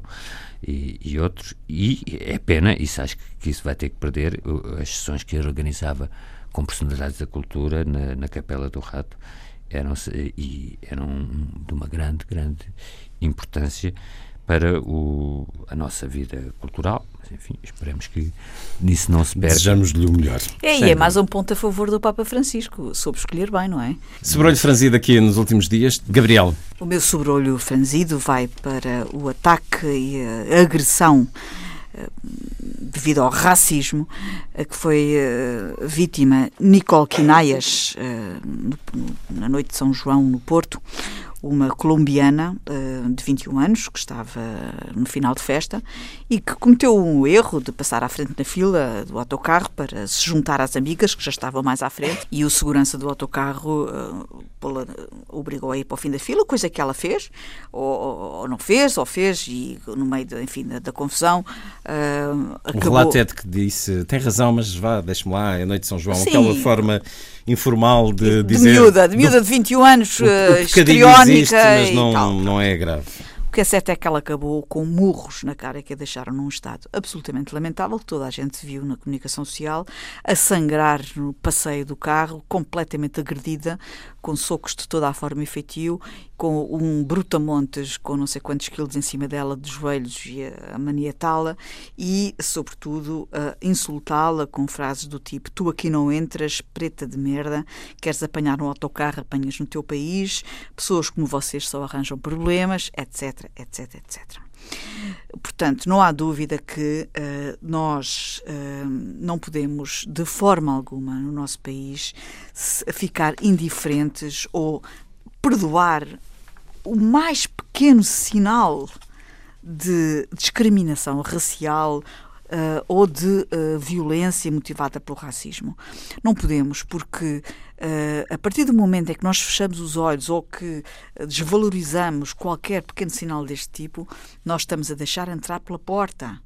e, e outros, e é pena, isso acho que isso vai ter que perder, as sessões que ele organizava com personalidades da cultura na, na Capela do Rato eram, e eram de uma grande, grande importância para o, a nossa vida cultural. Mas, enfim, esperemos que nisso não se perca. Desejamos-lhe o melhor. É, e é mais um ponto a favor do Papa Francisco. Soube escolher bem, não é? Sobrolho franzido aqui nos últimos dias. Gabriel. O meu sobrolho franzido vai para o ataque e a agressão eh, devido ao racismo a que foi uh, vítima Nicole Quinaias uh, na noite de São João no Porto uma colombiana uh, de 21 anos que estava no final de festa e que cometeu um erro de passar à frente na fila do autocarro para se juntar às amigas que já estavam mais à frente e o segurança do autocarro uh, obrigou a ir para o fim da fila, coisa que ela fez ou, ou não fez, ou fez e no meio de, enfim, da, da confusão uh, acabou... O relato é de que disse tem razão, mas vá, deixe-me lá, é noite de São João, Sim. aquela forma informal de, de dizer... De miúda, de miúda de 21 anos, o histriónica existe, mas não, não é grave. O que é certo é que ela acabou com murros na cara que a deixaram num estado absolutamente lamentável, que toda a gente viu na comunicação social, a sangrar no passeio do carro, completamente agredida, com socos de toda a forma e feitio, com um brutamontes com não sei quantos quilos em cima dela, de joelhos e a maniatá-la e, sobretudo, insultá-la com frases do tipo tu aqui não entras, preta de merda, queres apanhar um autocarro, apanhas no teu país, pessoas como vocês só arranjam problemas, etc, etc, etc. Portanto, não há dúvida que uh, nós uh, não podemos, de forma alguma, no nosso país, ficar indiferentes ou perdoar o mais pequeno sinal de discriminação racial uh, ou de uh, violência motivada pelo racismo. Não podemos, porque uh, a partir do momento em que nós fechamos os olhos ou que desvalorizamos qualquer pequeno sinal deste tipo, nós estamos a deixar entrar pela porta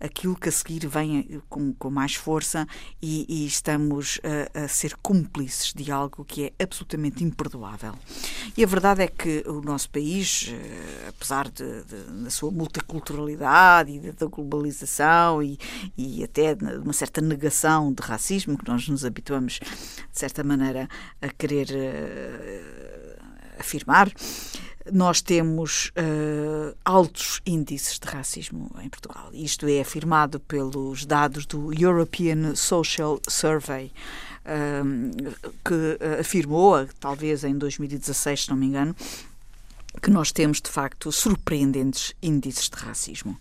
aquilo que a seguir vem com, com mais força e, e estamos a, a, ser cúmplices de algo que é absolutamente imperdoável. E a verdade é que o nosso país, eh, apesar de, de, da sua multiculturalidade e da globalização e, e até de uma certa negação de racismo que nós nos habituamos, de certa maneira, a querer uh, afirmar, nós temos uh, altos índices de racismo em Portugal. Isto é afirmado pelos dados do European Social Survey, uh, que afirmou, talvez em 2016, se não me engano, que nós temos, de facto, surpreendentes índices de racismo.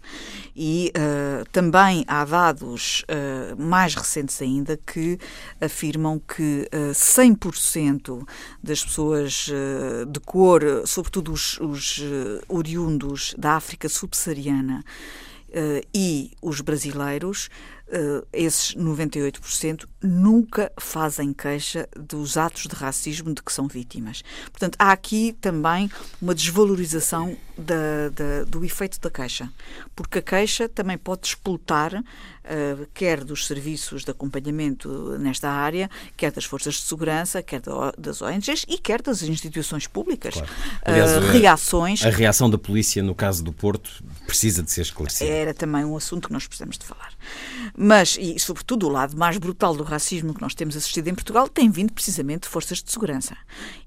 E uh, também há dados uh, mais recentes ainda que afirmam que uh, 100% das pessoas de cor, sobretudo os, os oriundos da África subsaariana, e os brasileiros esses 98% nunca fazem queixa dos atos de racismo de que são vítimas. Portanto, há aqui também uma desvalorização da, da, do efeito da queixa, porque a queixa também pode despoltar, uh, quer dos serviços de acompanhamento nesta área, quer das forças de segurança, quer das ONGs e quer das instituições públicas. Claro. Aliás, uh, reações. A reação da polícia no caso do Porto precisa de ser esclarecida. Era também um assunto que nós precisamos de falar. Mas, e sobretudo, o lado mais brutal do racismo que nós temos assistido em Portugal tem vindo precisamente de forças de segurança.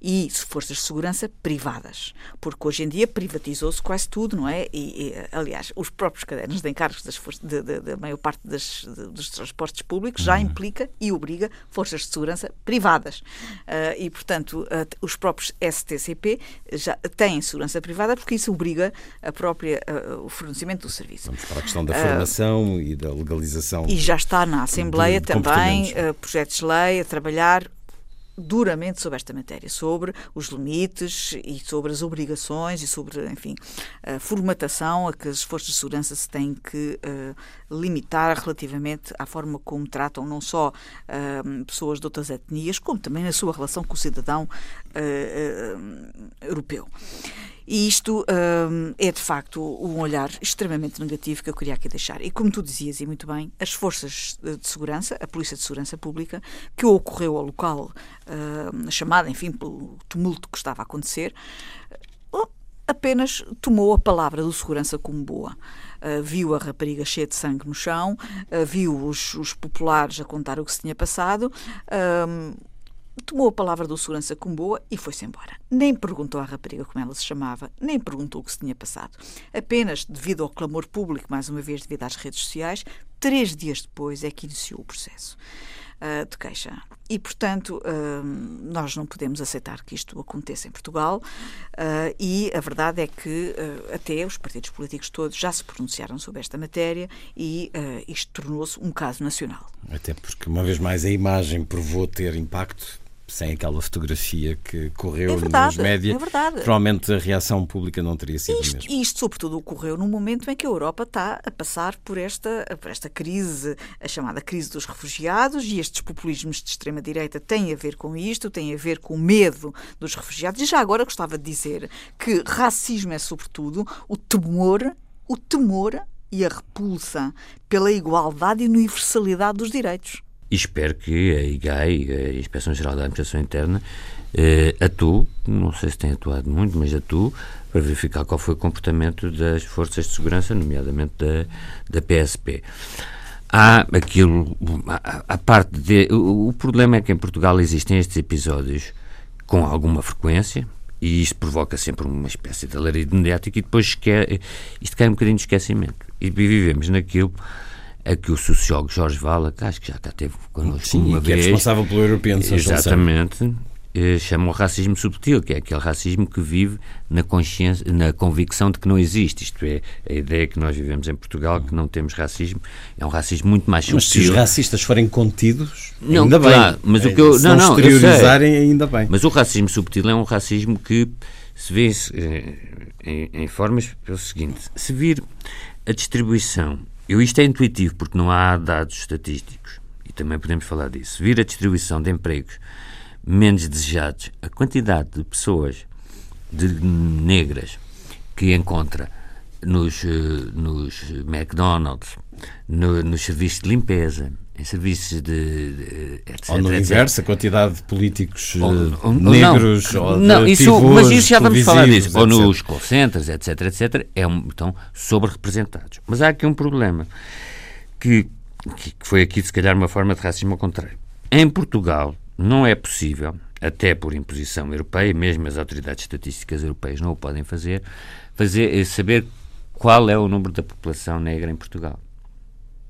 E forças de segurança privadas. Porque hoje em dia privatizou-se quase tudo, não é? E, e, aliás, os próprios cadernos de encargos das da maior parte das, de, dos transportes públicos já uhum. implica e obriga forças de segurança privadas. Uh, e, portanto, uh, os próprios STCP já têm segurança privada porque isso obriga a própria, uh, o fornecimento do serviço. Vamos para a questão da formação e da legalização e já está na Assembleia também uh, projetos de lei a trabalhar duramente sobre esta matéria, sobre os limites e sobre as obrigações e sobre, enfim, a formatação a que as forças de segurança se têm que uh, limitar relativamente à forma como tratam não só uh, pessoas de outras etnias, como também na sua relação com o cidadão uh, europeu. E isto hum, é, de facto, um olhar extremamente negativo que eu queria aqui deixar. E como tu dizias, e muito bem, as forças de segurança, a Polícia de Segurança Pública, que ocorreu ao local, chamada, enfim, pelo tumulto que estava a acontecer, apenas tomou a palavra do segurança como boa. Uh, viu a rapariga cheia de sangue no chão, uh, viu os, os, populares a contar o que se tinha passado, uh, tomou a palavra do segurança com boa e foi-se embora. Nem perguntou à rapariga como ela se chamava, nem perguntou o que se tinha passado. Apenas, devido ao clamor público, mais uma vez devido às redes sociais, três dias depois é que iniciou o processo uh, de queixa. E, portanto, uh, nós não podemos aceitar que isto aconteça em Portugal uh, e a verdade é que até os partidos políticos todos já se pronunciaram sobre esta matéria e isto tornou-se um caso nacional. Até porque, uma vez mais, a imagem provou ter impacto sem aquela fotografia que correu é verdade, nos médias, é provavelmente a reação pública não teria sido isto, a mesma. E isto, sobretudo, ocorreu no momento em que a Europa está a passar por esta, por esta crise, a chamada crise dos refugiados, e estes populismos de extrema-direita têm a ver com isto, têm a ver com o medo dos refugiados. E já agora gostava de dizer que racismo é, sobretudo, o temor, o temor e a repulsa pela igualdade e universalidade dos direitos. E espero que a IGAI, a Inspeção Geral da Administração Interna, eh, atue, não sei se tem atuado muito, mas atue para verificar qual foi o comportamento das forças de segurança, nomeadamente da, da PSP. Há aquilo, a, parte de. O, o problema é que em Portugal existem estes episódios com alguma frequência, e isto provoca sempre uma espécie de alarido mediático e depois esque, isto cai um bocadinho de esquecimento. E vivemos naquilo a que o sociólogo Jorge Vala, que acho que já cá teve connosco Sim, uma que é vez. é responsável pelo europeu Exatamente. Eh, chama o racismo subtil, que é aquele racismo que vive na consciência, na convicção de que não existe. Isto é, a ideia que nós vivemos em Portugal, que não temos racismo, é um racismo muito mais subtil. Mas se os racistas forem contidos, não, ainda claro, bem. Mas o que eu, se não, não, exteriorizarem, ainda bem. Mas o racismo subtil é um racismo que se vê eh, em, em formas pelo seguinte: se vir a distribuição eu isto é intuitivo porque não há dados estatísticos e também podemos falar disso. Vir a distribuição de empregos menos desejados, a quantidade de pessoas de negras que encontra nos, eh, nos McDonald's, no, nos serviços de limpeza, em serviços de, de etc. Ou no inverso, a quantidade de políticos ou, eh, ou, negros não, ou não, isso, Mas isso já vamos falar disso. Etc. Ou nos call centers, etc, etc, é um, estão sobre-representados. Mas há aqui um problema, que, que foi aqui, se calhar, uma forma de racismo ao contrário. Em Portugal, não é possível, até por imposição europeia, mesmo as autoridades estatísticas europeias não o podem fazer, fazer eh, saber qual é o número da população negra em Portugal.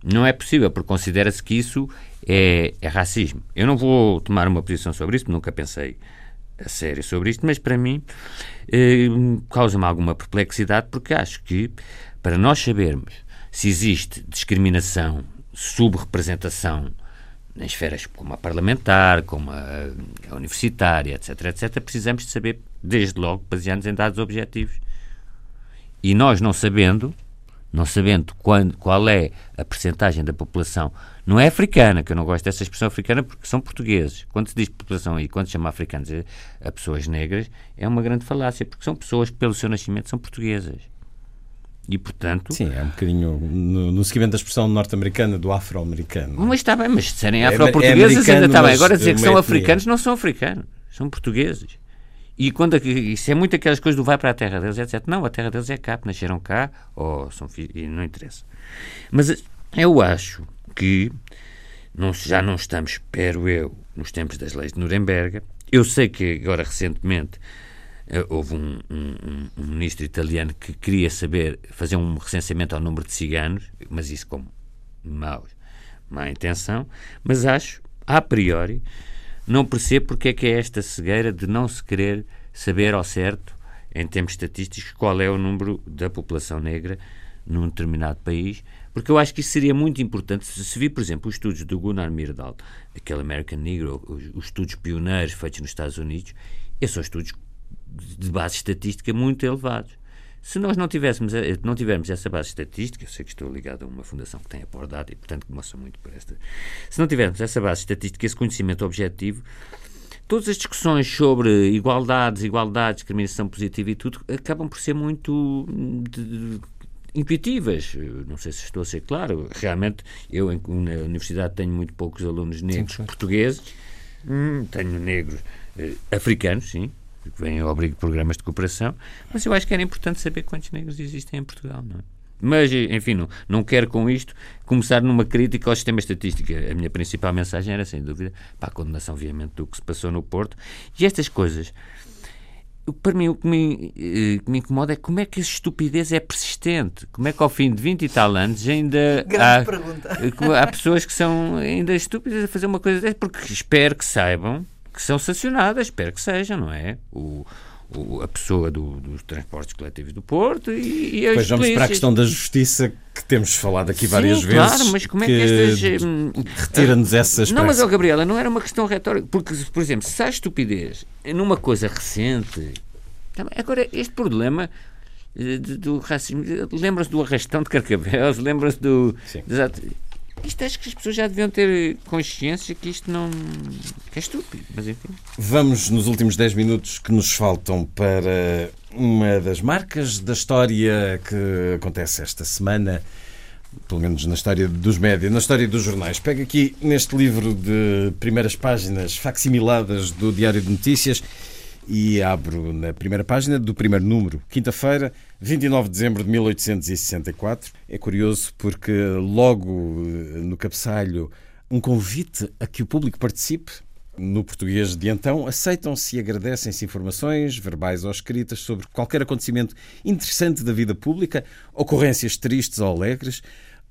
Não é possível, porque considera-se que isso é, é, racismo. Eu não vou tomar uma posição sobre isso, nunca pensei a sério sobre isto, mas para mim eh, causa-me alguma perplexidade, porque acho que para nós sabermos se existe discriminação, subrepresentação nas esferas como a parlamentar, como a, a universitária, etc., etc., precisamos de saber, desde logo, baseados em dados objetivos. E nós não sabendo, não sabendo quando, qual é a percentagem da população, não é africana, que eu não gosto dessa expressão africana porque são portugueses. Quando se diz população aí, quando se chama africanos a, a pessoas negras, é uma grande falácia, porque são pessoas que, pelo seu nascimento, são portuguesas. E, portanto... Sim, é um bocadinho no, no seguimento da expressão norte-americana do afro-americano. Mas está bem, mas se disserem afro-portugueses é, é ainda está bem. Agora dizer que são africanos, não são africanos, são portugueses. E quando isso é muito aquelas coisas do vai para a terra deles, etc. Não, a terra deles é cá, nasceram cá, ou são filhos, não interessa. Mas eu acho que não, já não estamos, espero eu, nos tempos das leis de Nuremberg. Eu sei que agora recentemente eh, houve um, um, um, ministro italiano que queria saber, fazer um recenseamento ao número de ciganos, mas isso com maus, má intenção, mas acho, a priori, não percebo porque é que é esta cegueira de não se querer saber ao certo, em termos estatísticos, qual é o número da população negra num determinado país, porque eu acho que isso seria muito importante. Se, vir, por exemplo, os estudos do Gunnar Myrdal, aquele American Negro, os estudos pioneiros feitos nos Estados Unidos, esses são estudos de base estatística muito elevados. Se nós não tivéssemos, eh, não tivermos essa base estatística, eu sei que estou ligado a uma fundação que tem a Pordata e, portanto, que mostra muito por esta. Se não tivermos essa base estatística, esse conhecimento objetivo, todas as discussões sobre igualdade, desigualdade, discriminação positiva e tudo acabam por ser muito de, de, intuitivas. Não sei se estou a ser claro. Realmente, eu na universidade tenho muito poucos alunos negros sim, portugueses. Hum, tenho negros eh, africanos, sim, vêm ao abrigo de programas de cooperação, mas eu acho que era importante saber quantos negros existem em Portugal, não é? Mas, enfim, não, não quero com isto começar numa crítica ao sistema estatístico. A minha principal mensagem era, sem dúvida, para a condenação veemente do que se passou no Porto. E estas coisas, para mim, o que me, eh, que me incomoda é como é que a estupidez é persistente. Como é que ao fim de 20 e tal anos ainda há, há, pessoas que são ainda estúpidas a fazer uma coisa dessa, porque espero que saibam que são sancionadas, espero que sejam, não é? O, o, a pessoa do, dos transportes coletivos do Porto e, e as Pois vamos para a questão da justiça que temos falado aqui Sim, várias claro, vezes. mas como é que, que estas. Hum, retira-nos essas. Não, mas, oh, Gabriela, não era uma questão retórica. Porque, por exemplo, se há estupidez numa coisa recente. Agora, este problema eh, do racismo. Lembram-se do arrastão de Carcavelos, lembram-se do. Sim. Isto acho que as pessoas já deviam ter consciência que isto não. que é estúpido, mas enfim. Vamos, nos últimos 10 minutos que nos faltam, para uma das marcas da história que acontece esta semana, pelo menos na história dos médias, na história dos jornais. Pega aqui neste livro de primeiras páginas facsimiladas do Diário de Notícias e abro na primeira página do primeiro número, quinta-feira, 29 de dezembro de 1864. É curioso porque logo eh, no cabeçalho um convite a que o público participe. No português de então, aceitam-se e agradecem-se informações, verbais ou escritas, sobre qualquer acontecimento interessante da vida pública, ocorrências tristes ou alegres,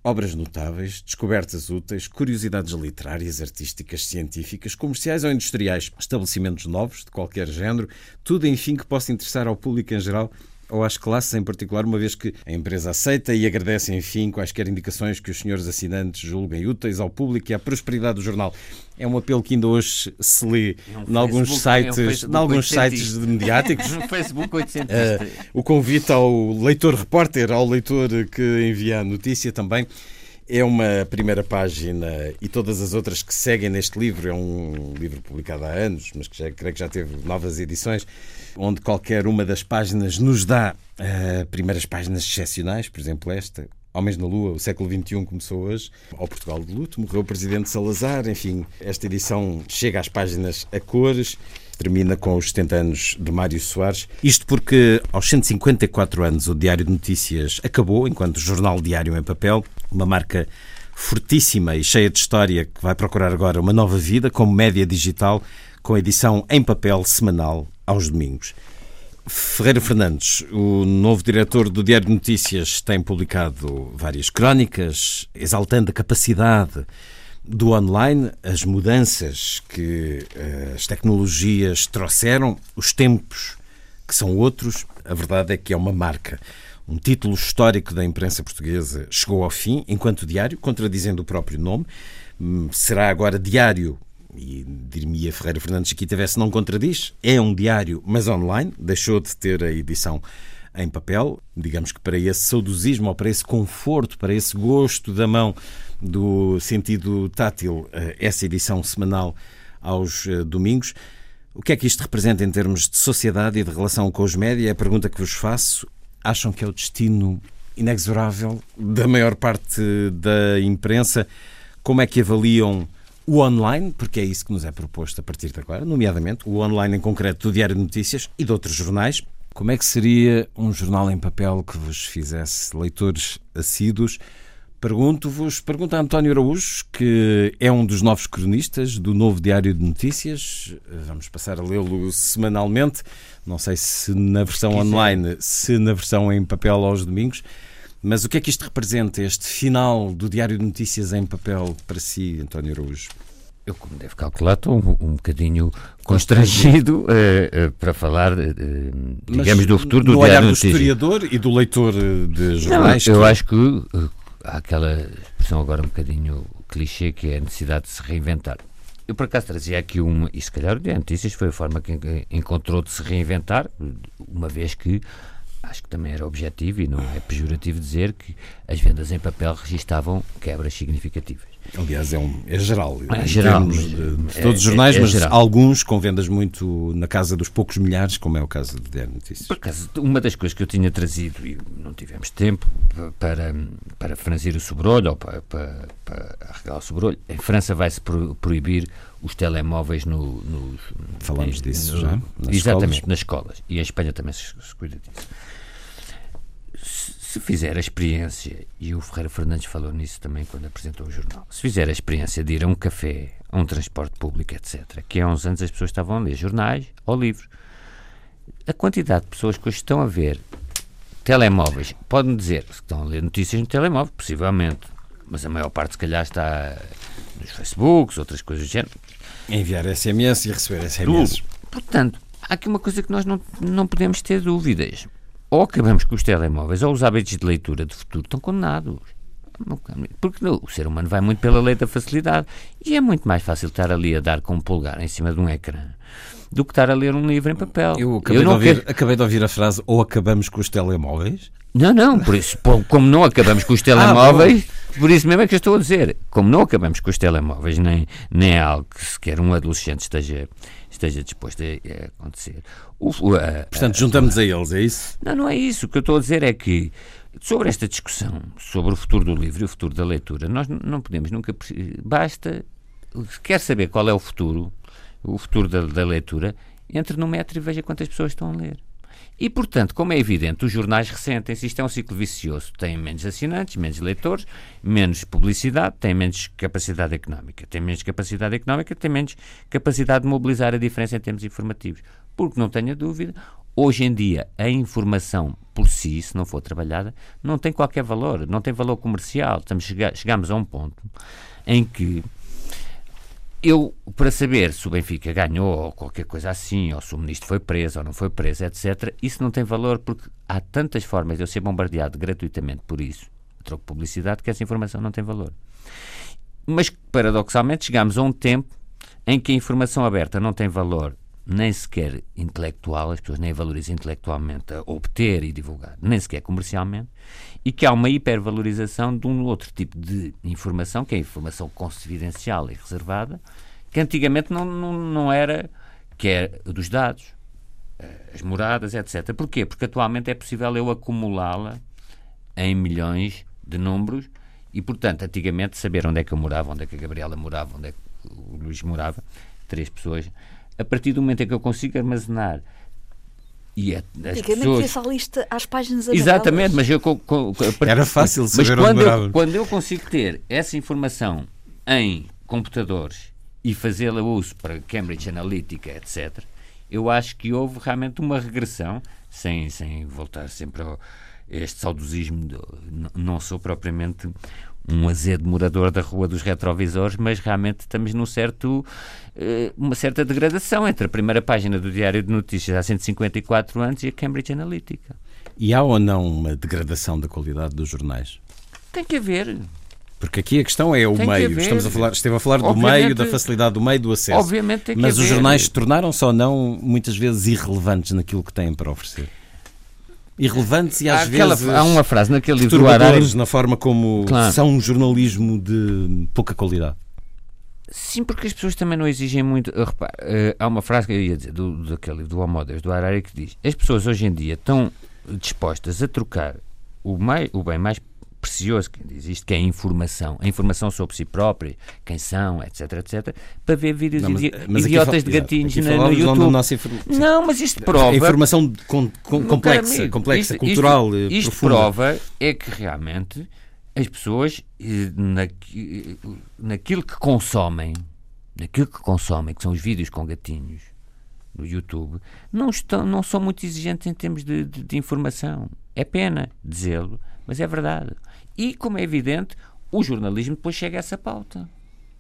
Obras notáveis, descobertas úteis, curiosidades literárias, artísticas, científicas, comerciais ou industriais, estabelecimentos novos, de qualquer género, tudo, enfim, que possa interessar ao público em geral ou às classes em particular, uma vez que a empresa aceita e agradece, enfim, quaisquer indicações que os senhores assinantes julguem úteis ao público e à prosperidade do jornal. É um apelo que ainda hoje se lê é um em alguns sites, é um alguns sites mediáticos. no Facebook 800. Uh, o convite ao leitor repórter, ao leitor que envia a notícia também. É uma primeira página e todas as outras que seguem neste livro. É um livro publicado há anos, mas que já, creio que já teve novas edições, onde qualquer uma das páginas nos dá uh, primeiras páginas excepcionais, por exemplo, esta. Homens na Lua, o século XXI começou hoje, ao Portugal de luto, morreu o Presidente Salazar, enfim, esta edição chega às páginas a cores, termina com os 70 anos de Mário Soares. Isto porque aos 154 anos o Diário de Notícias acabou enquanto jornal diário em papel, uma marca fortíssima e cheia de história que vai procurar agora uma nova vida como média digital com edição em papel semanal aos domingos. Ferreira Fernandes, o novo diretor do Diário de Notícias, tem publicado várias crónicas exaltando a capacidade do online, as mudanças que uh, as tecnologias trouxeram, os tempos que são outros, a verdade é que é uma marca. Um título histórico da imprensa portuguesa chegou ao fim, enquanto diário, contradizendo o próprio nome. Hum, será agora diário, e diria Ferreira Fernandes aqui tivesse não contradiz, é um diário, mas online, deixou de ter a edição em papel, digamos que para esse saudosismo ou para esse conforto, para esse gosto da mão do sentido tátil, eh, essa edição semanal aos eh, domingos. O que é que isto representa em termos de sociedade e de relação com os média? É a pergunta que vos faço. Acham que é o destino inexorável da maior parte da imprensa? Como é que avaliam o online, porque é isso que nos é proposto a partir de agora, nomeadamente o online em concreto do Diário de Notícias e de outros jornais? Como é que seria um jornal em papel que vos fizesse leitores assíduos? Pergunto-vos, pergunta a António Araújo, que é um dos novos cronistas do novo Diário de Notícias. Vamos passar a lê-lo semanalmente. Não sei se na versão online, se na versão em papel aos domingos. Mas o que é que isto representa, este final do Diário de Notícias em papel para si, António Araújo? Eu, como deve calcular, estou um, um bocadinho constrangido uh, uh, para falar, uh, digamos, Mas do futuro do no Diário olhar do historiador e do leitor de jornais. Não, eu que... acho que há aquela expressão agora um bocadinho clichê que é a necessidade de se reinventar. Eu, por acaso, trazia aqui uma, e se calhar o Diário Notícias foi a forma que encontrou de se reinventar, uma vez que acho que também era objetivo e não é pejorativo dizer que as vendas em papel registavam quebras significativas. Aliás, é, um, é geral. É geral. De, de, todos os jornais, é, é, mas geral. alguns com vendas muito na casa dos poucos milhares, como é o caso de Diário Notícias. Por acaso, uma das coisas que eu tinha trazido, e não tivemos tempo para, para franzir o sobrolho, ou para, para, para arregalar o sobrolho, em França vai-se proibir os telemóveis no, nos... Falamos disso no, já. Nas exatamente, escolas. nas escolas. E em Espanha também se, se cuida disso se fizer a experiência, e o Ferreira Fernandes falou nisso também quando apresentou o jornal, se fizer a experiência de ir a um café, a um transporte público, etc., que há uns anos as pessoas estavam a ler jornais ou livros, a quantidade de pessoas que hoje estão a ver telemóveis, podem dizer que estão a ler notícias no telemóvel, possivelmente, mas a maior parte, se calhar, está nos Facebooks, outras coisas do género. Enviar SMS e receber SMS. Portanto, há aqui uma coisa que nós não, não podemos ter dúvidas ou acabamos com os telemóveis, ou os hábitos de leitura de futuro estão condenados. Porque não, o ser humano vai muito pela lei da facilidade. E é muito mais fácil estar ali a dar com um pulgar em cima de um ecrã do que estar a ler um livro em papel. Eu acabei, Eu de, ouvir, quero... acabei de ouvir a frase ou acabamos com os telemóveis. Não, não, por isso, como não acabamos com os ah, telemóveis, ah, por isso mesmo é que eu estou a dizer, como não acabamos com os telemóveis, nem, nem é algo que sequer um adolescente esteja, esteja disposto a, a acontecer. O, a, Portanto, juntamos a, eles, é isso? Não, não é isso. O que eu estou a dizer é que sobre esta discussão sobre o futuro do livro e o futuro da leitura, nós não podemos nunca. Basta. Quer saber qual é o futuro, o futuro da, da leitura, entre no metro e veja quantas pessoas estão a ler. E, portanto, como é evidente, os jornais ressentem-se. Isto é um ciclo vicioso. Têm menos assinantes, menos leitores, menos publicidade, têm menos capacidade económica. Têm menos capacidade económica, têm menos capacidade de mobilizar a diferença em termos informativos. Porque, não tenha dúvida, hoje em dia a informação por si, se não for trabalhada, não tem qualquer valor, não tem valor comercial. Estamos, chegamos a um ponto em que eu, para saber se o Benfica ganhou ou qualquer coisa assim, ou se o ministro foi preso ou não foi preso, etc., isso não tem valor porque há tantas formas de eu ser bombardeado gratuitamente por isso, troco publicidade, que essa informação não tem valor. Mas, paradoxalmente, chegamos a um tempo em que a informação aberta não tem valor nem sequer intelectual, as pessoas nem valorizam intelectualmente a obter e divulgar, nem sequer comercialmente, e que há uma hipervalorização de um outro tipo de informação, que é a informação confidencial e reservada, que antigamente não, não, não era, que é dos dados, eh, as moradas, etc. Porquê? Porque atualmente é possível eu acumulá-la em milhões de números e, portanto, antigamente saber onde é que eu morava, onde é que a Gabriela morava, onde é que o Luís morava, três pessoas, a partir do momento em que eu consigo armazenar e é, as pessoas... essa lista às páginas Exatamente, mas eu... Com, com, partir... Era fácil saber mas quando eu, quando eu consigo ter essa informação em computadores e fazê-la uso para Cambridge Analytica, etc., eu acho que houve realmente uma regressão, sem, sem voltar sempre ao este saudosismo. De, não sou propriamente um azedo morador da Rua dos Retrovisores, mas realmente estamos num certo, eh, uma certa degradação entre a primeira página do Diário de Notícias há 154 anos e a Cambridge Analytica. E há ou não uma degradação da qualidade dos jornais? Tem que haver. Porque aqui a questão é o tem meio. Estamos a falar, esteve a falar do meio, da facilidade do meio, do acesso. Obviamente tem que Mas haver. os jornais tornaram-se ou não muitas vezes irrelevantes naquilo que têm para oferecer? Irrelevantes e às Aquela, vezes. Há uma frase naquele livro do Harari. na forma como claro. são um jornalismo de pouca qualidade. Sim, porque as pessoas também não exigem muito. Uh, repara, uh, há uma frase que eu ia dizer do, daquele do Homo do Harari que diz: as pessoas hoje em dia estão dispostas a trocar o, mais, o bem mais precioso que existe, que é a informação, a informação sobre si própria, quem são, etc, etc, para ver vídeos não, mas, mas idiotas de gatinhos na, no YouTube. Não, mas isto prova... A informação com, com, complexa, amigo, complexa isto, cultural, isto, isto prova é que realmente as pessoas, eh, naquilo que consomem, naquilo que consomem, que são os vídeos com gatinhos, no YouTube, não, estão, não são muito exigentes em termos de, de, de informação. É pena dizê-lo, mas é verdade. E, como é evidente, o jornalismo depois chega a essa pauta.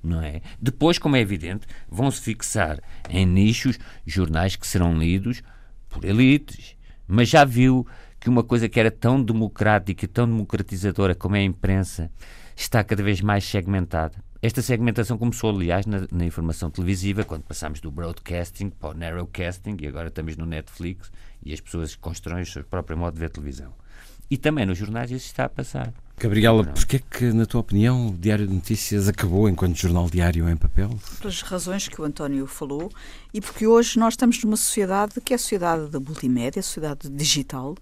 Não é? Depois, como é evidente, vão-se fixar em nichos jornais que serão lidos por elites. Mas já viu que uma coisa que era tão democrática, tão democratizadora como é a imprensa, está cada vez mais segmentada. Esta segmentação começou, aliás, na, na, informação televisiva, quando passámos do broadcasting para o narrowcasting e agora estamos no Netflix e as pessoas constroem o seu próprio modo de ver televisão. E também nos jornais isso está a passar. Gabriela, porquê é que, na tua opinião, o Diário de Notícias acabou enquanto jornal diário em papel? Pelas razões que o António falou e porque hoje nós estamos numa sociedade que é a sociedade da multimédia, a sociedade digital,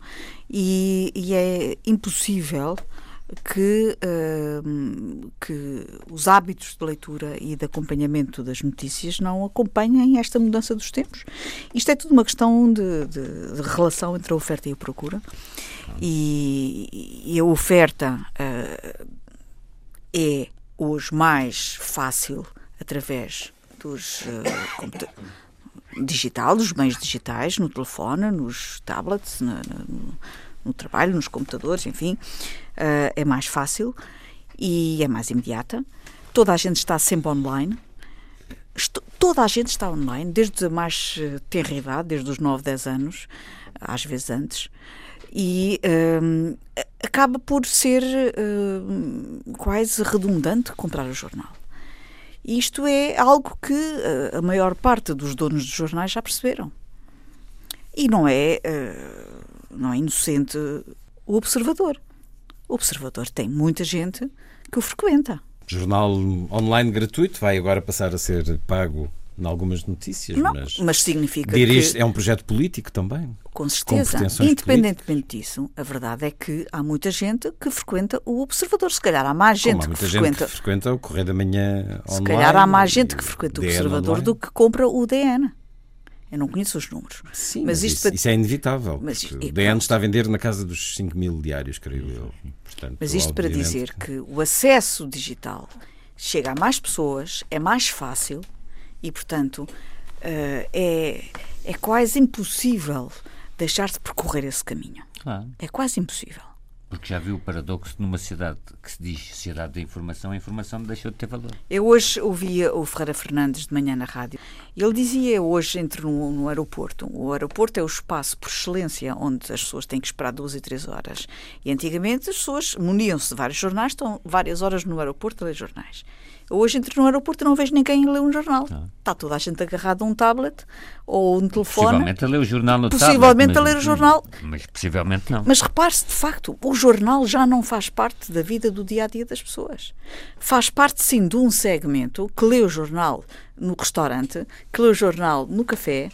e, e é impossível que, uh, que os hábitos de leitura e de acompanhamento das notícias não acompanhem esta mudança dos tempos. Isto é tudo uma questão de, de, de relação entre a oferta e a procura. E, e a oferta uh, é hoje mais fácil através dos uh, digital, dos meios digitais, no telefone, nos tablets, no, no, no trabalho, nos computadores, enfim uh, é mais fácil e é mais imediata. Toda a gente está sempre online. Estou, toda a gente está online, desde a mais eh, tenra idade, desde os 9, 10 anos, às vezes antes. E uh, acaba por ser uh, quase redundante comprar o jornal. Isto é algo que a maior parte dos donos de jornais já perceberam. E não é, não é inocente o observador. O Observador tem muita gente que o frequenta. Jornal online gratuito vai agora passar a ser pago em algumas notícias, não, mas, mas significa dirige, que... é um projeto político também. Com certeza. Com Independentemente políticas. disso, a verdade é que há muita gente que frequenta o Observador. Se calhar há mais gente, há muita que, frequenta... gente que frequenta o Correio da Manhã online. Se calhar há mais gente que frequenta o Observador online. do que compra o DN. Eu não conheço os números. Sim, mas, mas isto, isso, isso, é inevitável. Mas, o DN está a vender na casa dos 5 mil diários, creio eu. Portanto, mas isto para dizer que o acesso digital chega a mais pessoas, é mais fácil e, portanto, uh, é, é quase impossível deixar de percorrer esse caminho. Claro. É quase impossível. Porque já viu o paradoxo numa cidade que se diz sociedade da informação, a informação deixou de ter valor. Eu hoje ouvia o Ferreira Fernandes de manhã na rádio. Ele dizia hoje entre no, no aeroporto. O aeroporto é o espaço por excelência onde as pessoas têm que esperar duas e três horas. E antigamente as pessoas muniam-se de vários jornais, estão várias horas no aeroporto a ler jornais. Hoje entro no aeroporto e não vejo ninguém ler um jornal. Ah. Está toda a gente agarrada a um tablet ou um telefone. Possivelmente a ler o jornal no Possivelmente tablet, a ler o jornal. Mas possivelmente não. Mas repare-se, de facto, o jornal já não faz parte da vida do dia a dia das pessoas. Faz parte, sim, de um segmento que lê o jornal no restaurante, que lê o jornal no café,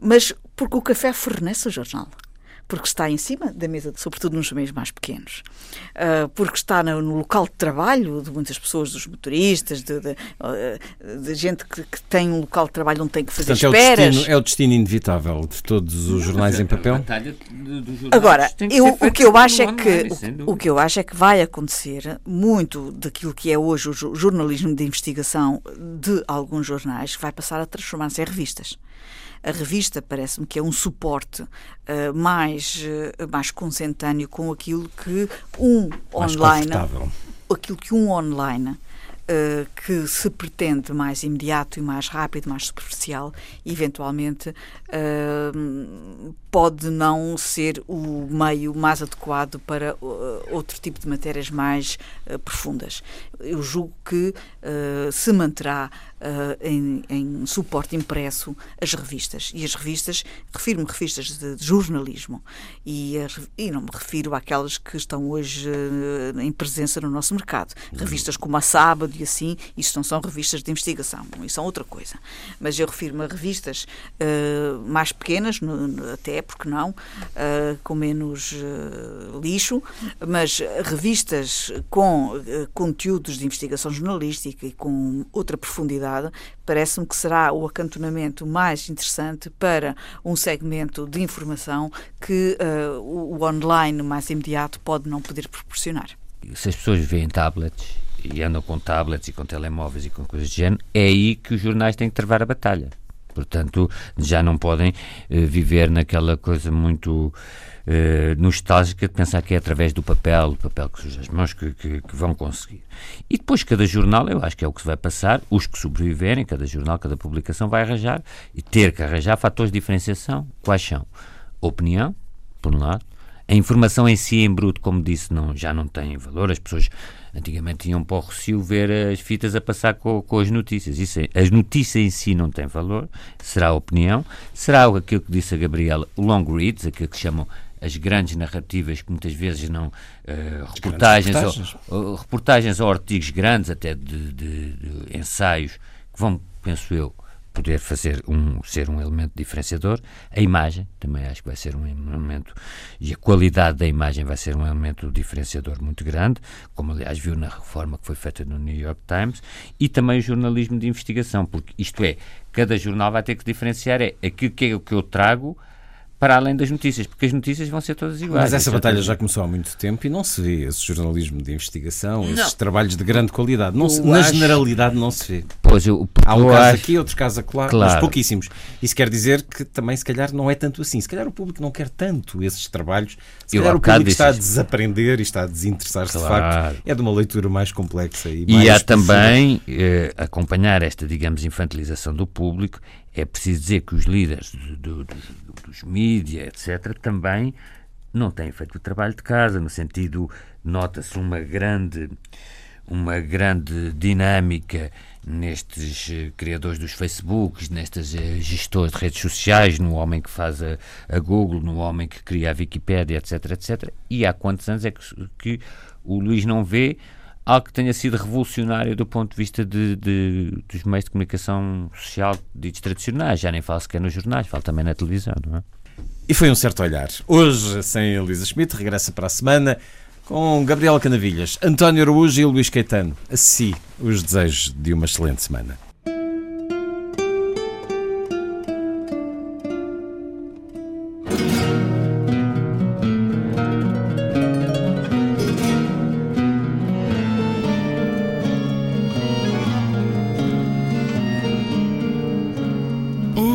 mas porque o café fornece o jornal porque está em cima da mesa, sobretudo nos meios mais pequenos, uh, porque está no, no, local de trabalho de muitas pessoas, dos motoristas, de, de, uh, de gente que, que, tem um local de trabalho onde tem que fazer Portanto, esperas. É o, destino, é o destino inevitável de todos os jornais em papel. Agora, eu, o que eu acho é que o, o que eu acho é que vai acontecer muito daquilo que é hoje o jornalismo de investigação de alguns jornais vai passar a transformar-se em revistas. A revista parece-me que é um suporte uh, mais, uh, mais consentâneo com aquilo que um mais online. Aquilo que um online Uh, que se pretende mais imediato e mais rápido, mais superficial, eventualmente uh, pode não ser o meio mais adequado para uh, outro tipo de matérias mais profundas. Eu julgo que se manterá em, em, suporte impresso as revistas. E as revistas, refiro-me revistas de, de jornalismo e, e, não me refiro àquelas que estão hoje em presença no nosso mercado. Revistas como a Sábado e assim, isso não são revistas de investigação, isso são outra coisa. Mas eu refiro-me a revistas uh, mais pequenas, no, no, até porque não, uh, com menos uh, lixo, mas revistas com conteúdos de investigação jornalística e com outra profundidade, parece-me que será o acantonamento mais interessante para um segmento de informação que o, o online mais imediato pode não poder proporcionar. Se as pessoas veem tablets e andam com tablets e com telemóveis e com coisas de género, é aí que os jornais têm que travar a batalha. Portanto, já não podem uh, viver naquela coisa muito uh, nostálgica de pensar que é através do papel, do papel que surge as mãos, que, que, que, vão conseguir. E depois, cada jornal, eu acho que é o que se vai passar, os que sobreviverem, cada jornal, cada publicação vai arranjar e ter que arranjar fatores de diferenciação. Quais são? Opinião, por um lado, a informação em si, em bruto, como disse, não, já não tem valor. As pessoas antigamente iam para o Rocio ver as fitas a passar com, com as notícias. Isso é, as notícias em si não têm valor. Será a opinião. Será aquilo que disse a Gabriela, long reads, aquilo que chamam as grandes narrativas, que muitas vezes não. Uh, reportagens, reportagens. Ou, reportagens ou artigos grandes, até de, de, de ensaios, que vão, penso eu, poder fazer um, ser um elemento diferenciador. A imagem também acho que vai ser um elemento, e a qualidade da imagem vai ser um elemento diferenciador muito grande, como aliás viu na reforma que foi feita no New York Times, e também o jornalismo de investigação, porque isto é, cada jornal vai ter que diferenciar é aquilo que é o que eu trago para além das notícias, porque as notícias vão ser todas iguais. Mas essa batalha já começou há muito tempo e não se vê esse jornalismo de investigação, não. esses trabalhos de grande qualidade. Não se, na acho... generalidade não se vê. Pois eu, há um caso aqui, outros casos acolá, claro. mas pouquíssimos. Isso quer dizer que também, se calhar, não é tanto assim. Se calhar o público não quer tanto esses trabalhos. Se eu calhar o público está a desaprender e está a desinteressar-se claro. de facto. É de uma leitura mais complexa. E, e há também eh, acompanhar esta, digamos, infantilização do público é preciso dizer que os líderes do, do, dos mídias, etc., também não têm feito o trabalho de casa, no sentido, nota-se uma grande, uma grande dinâmica nestes uh, criadores dos Facebooks, nestes uh, gestores de redes sociais, no homem que faz a, a, Google, no homem que cria a Wikipédia, etc, etc. E há quantos anos é que, que o Luís não vê algo que tenha sido revolucionário do ponto de vista de, de, dos meios de comunicação social ditos tradicionais. Já nem falo sequer nos jornais, falo também na televisão, não é? E foi um certo olhar. Hoje, sem Elisa Schmidt, regressa para a semana com Gabriela Canavilhas, António Araújo e Luís Caetano. Assim, os desejos de uma excelente semana.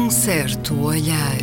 certo olhar.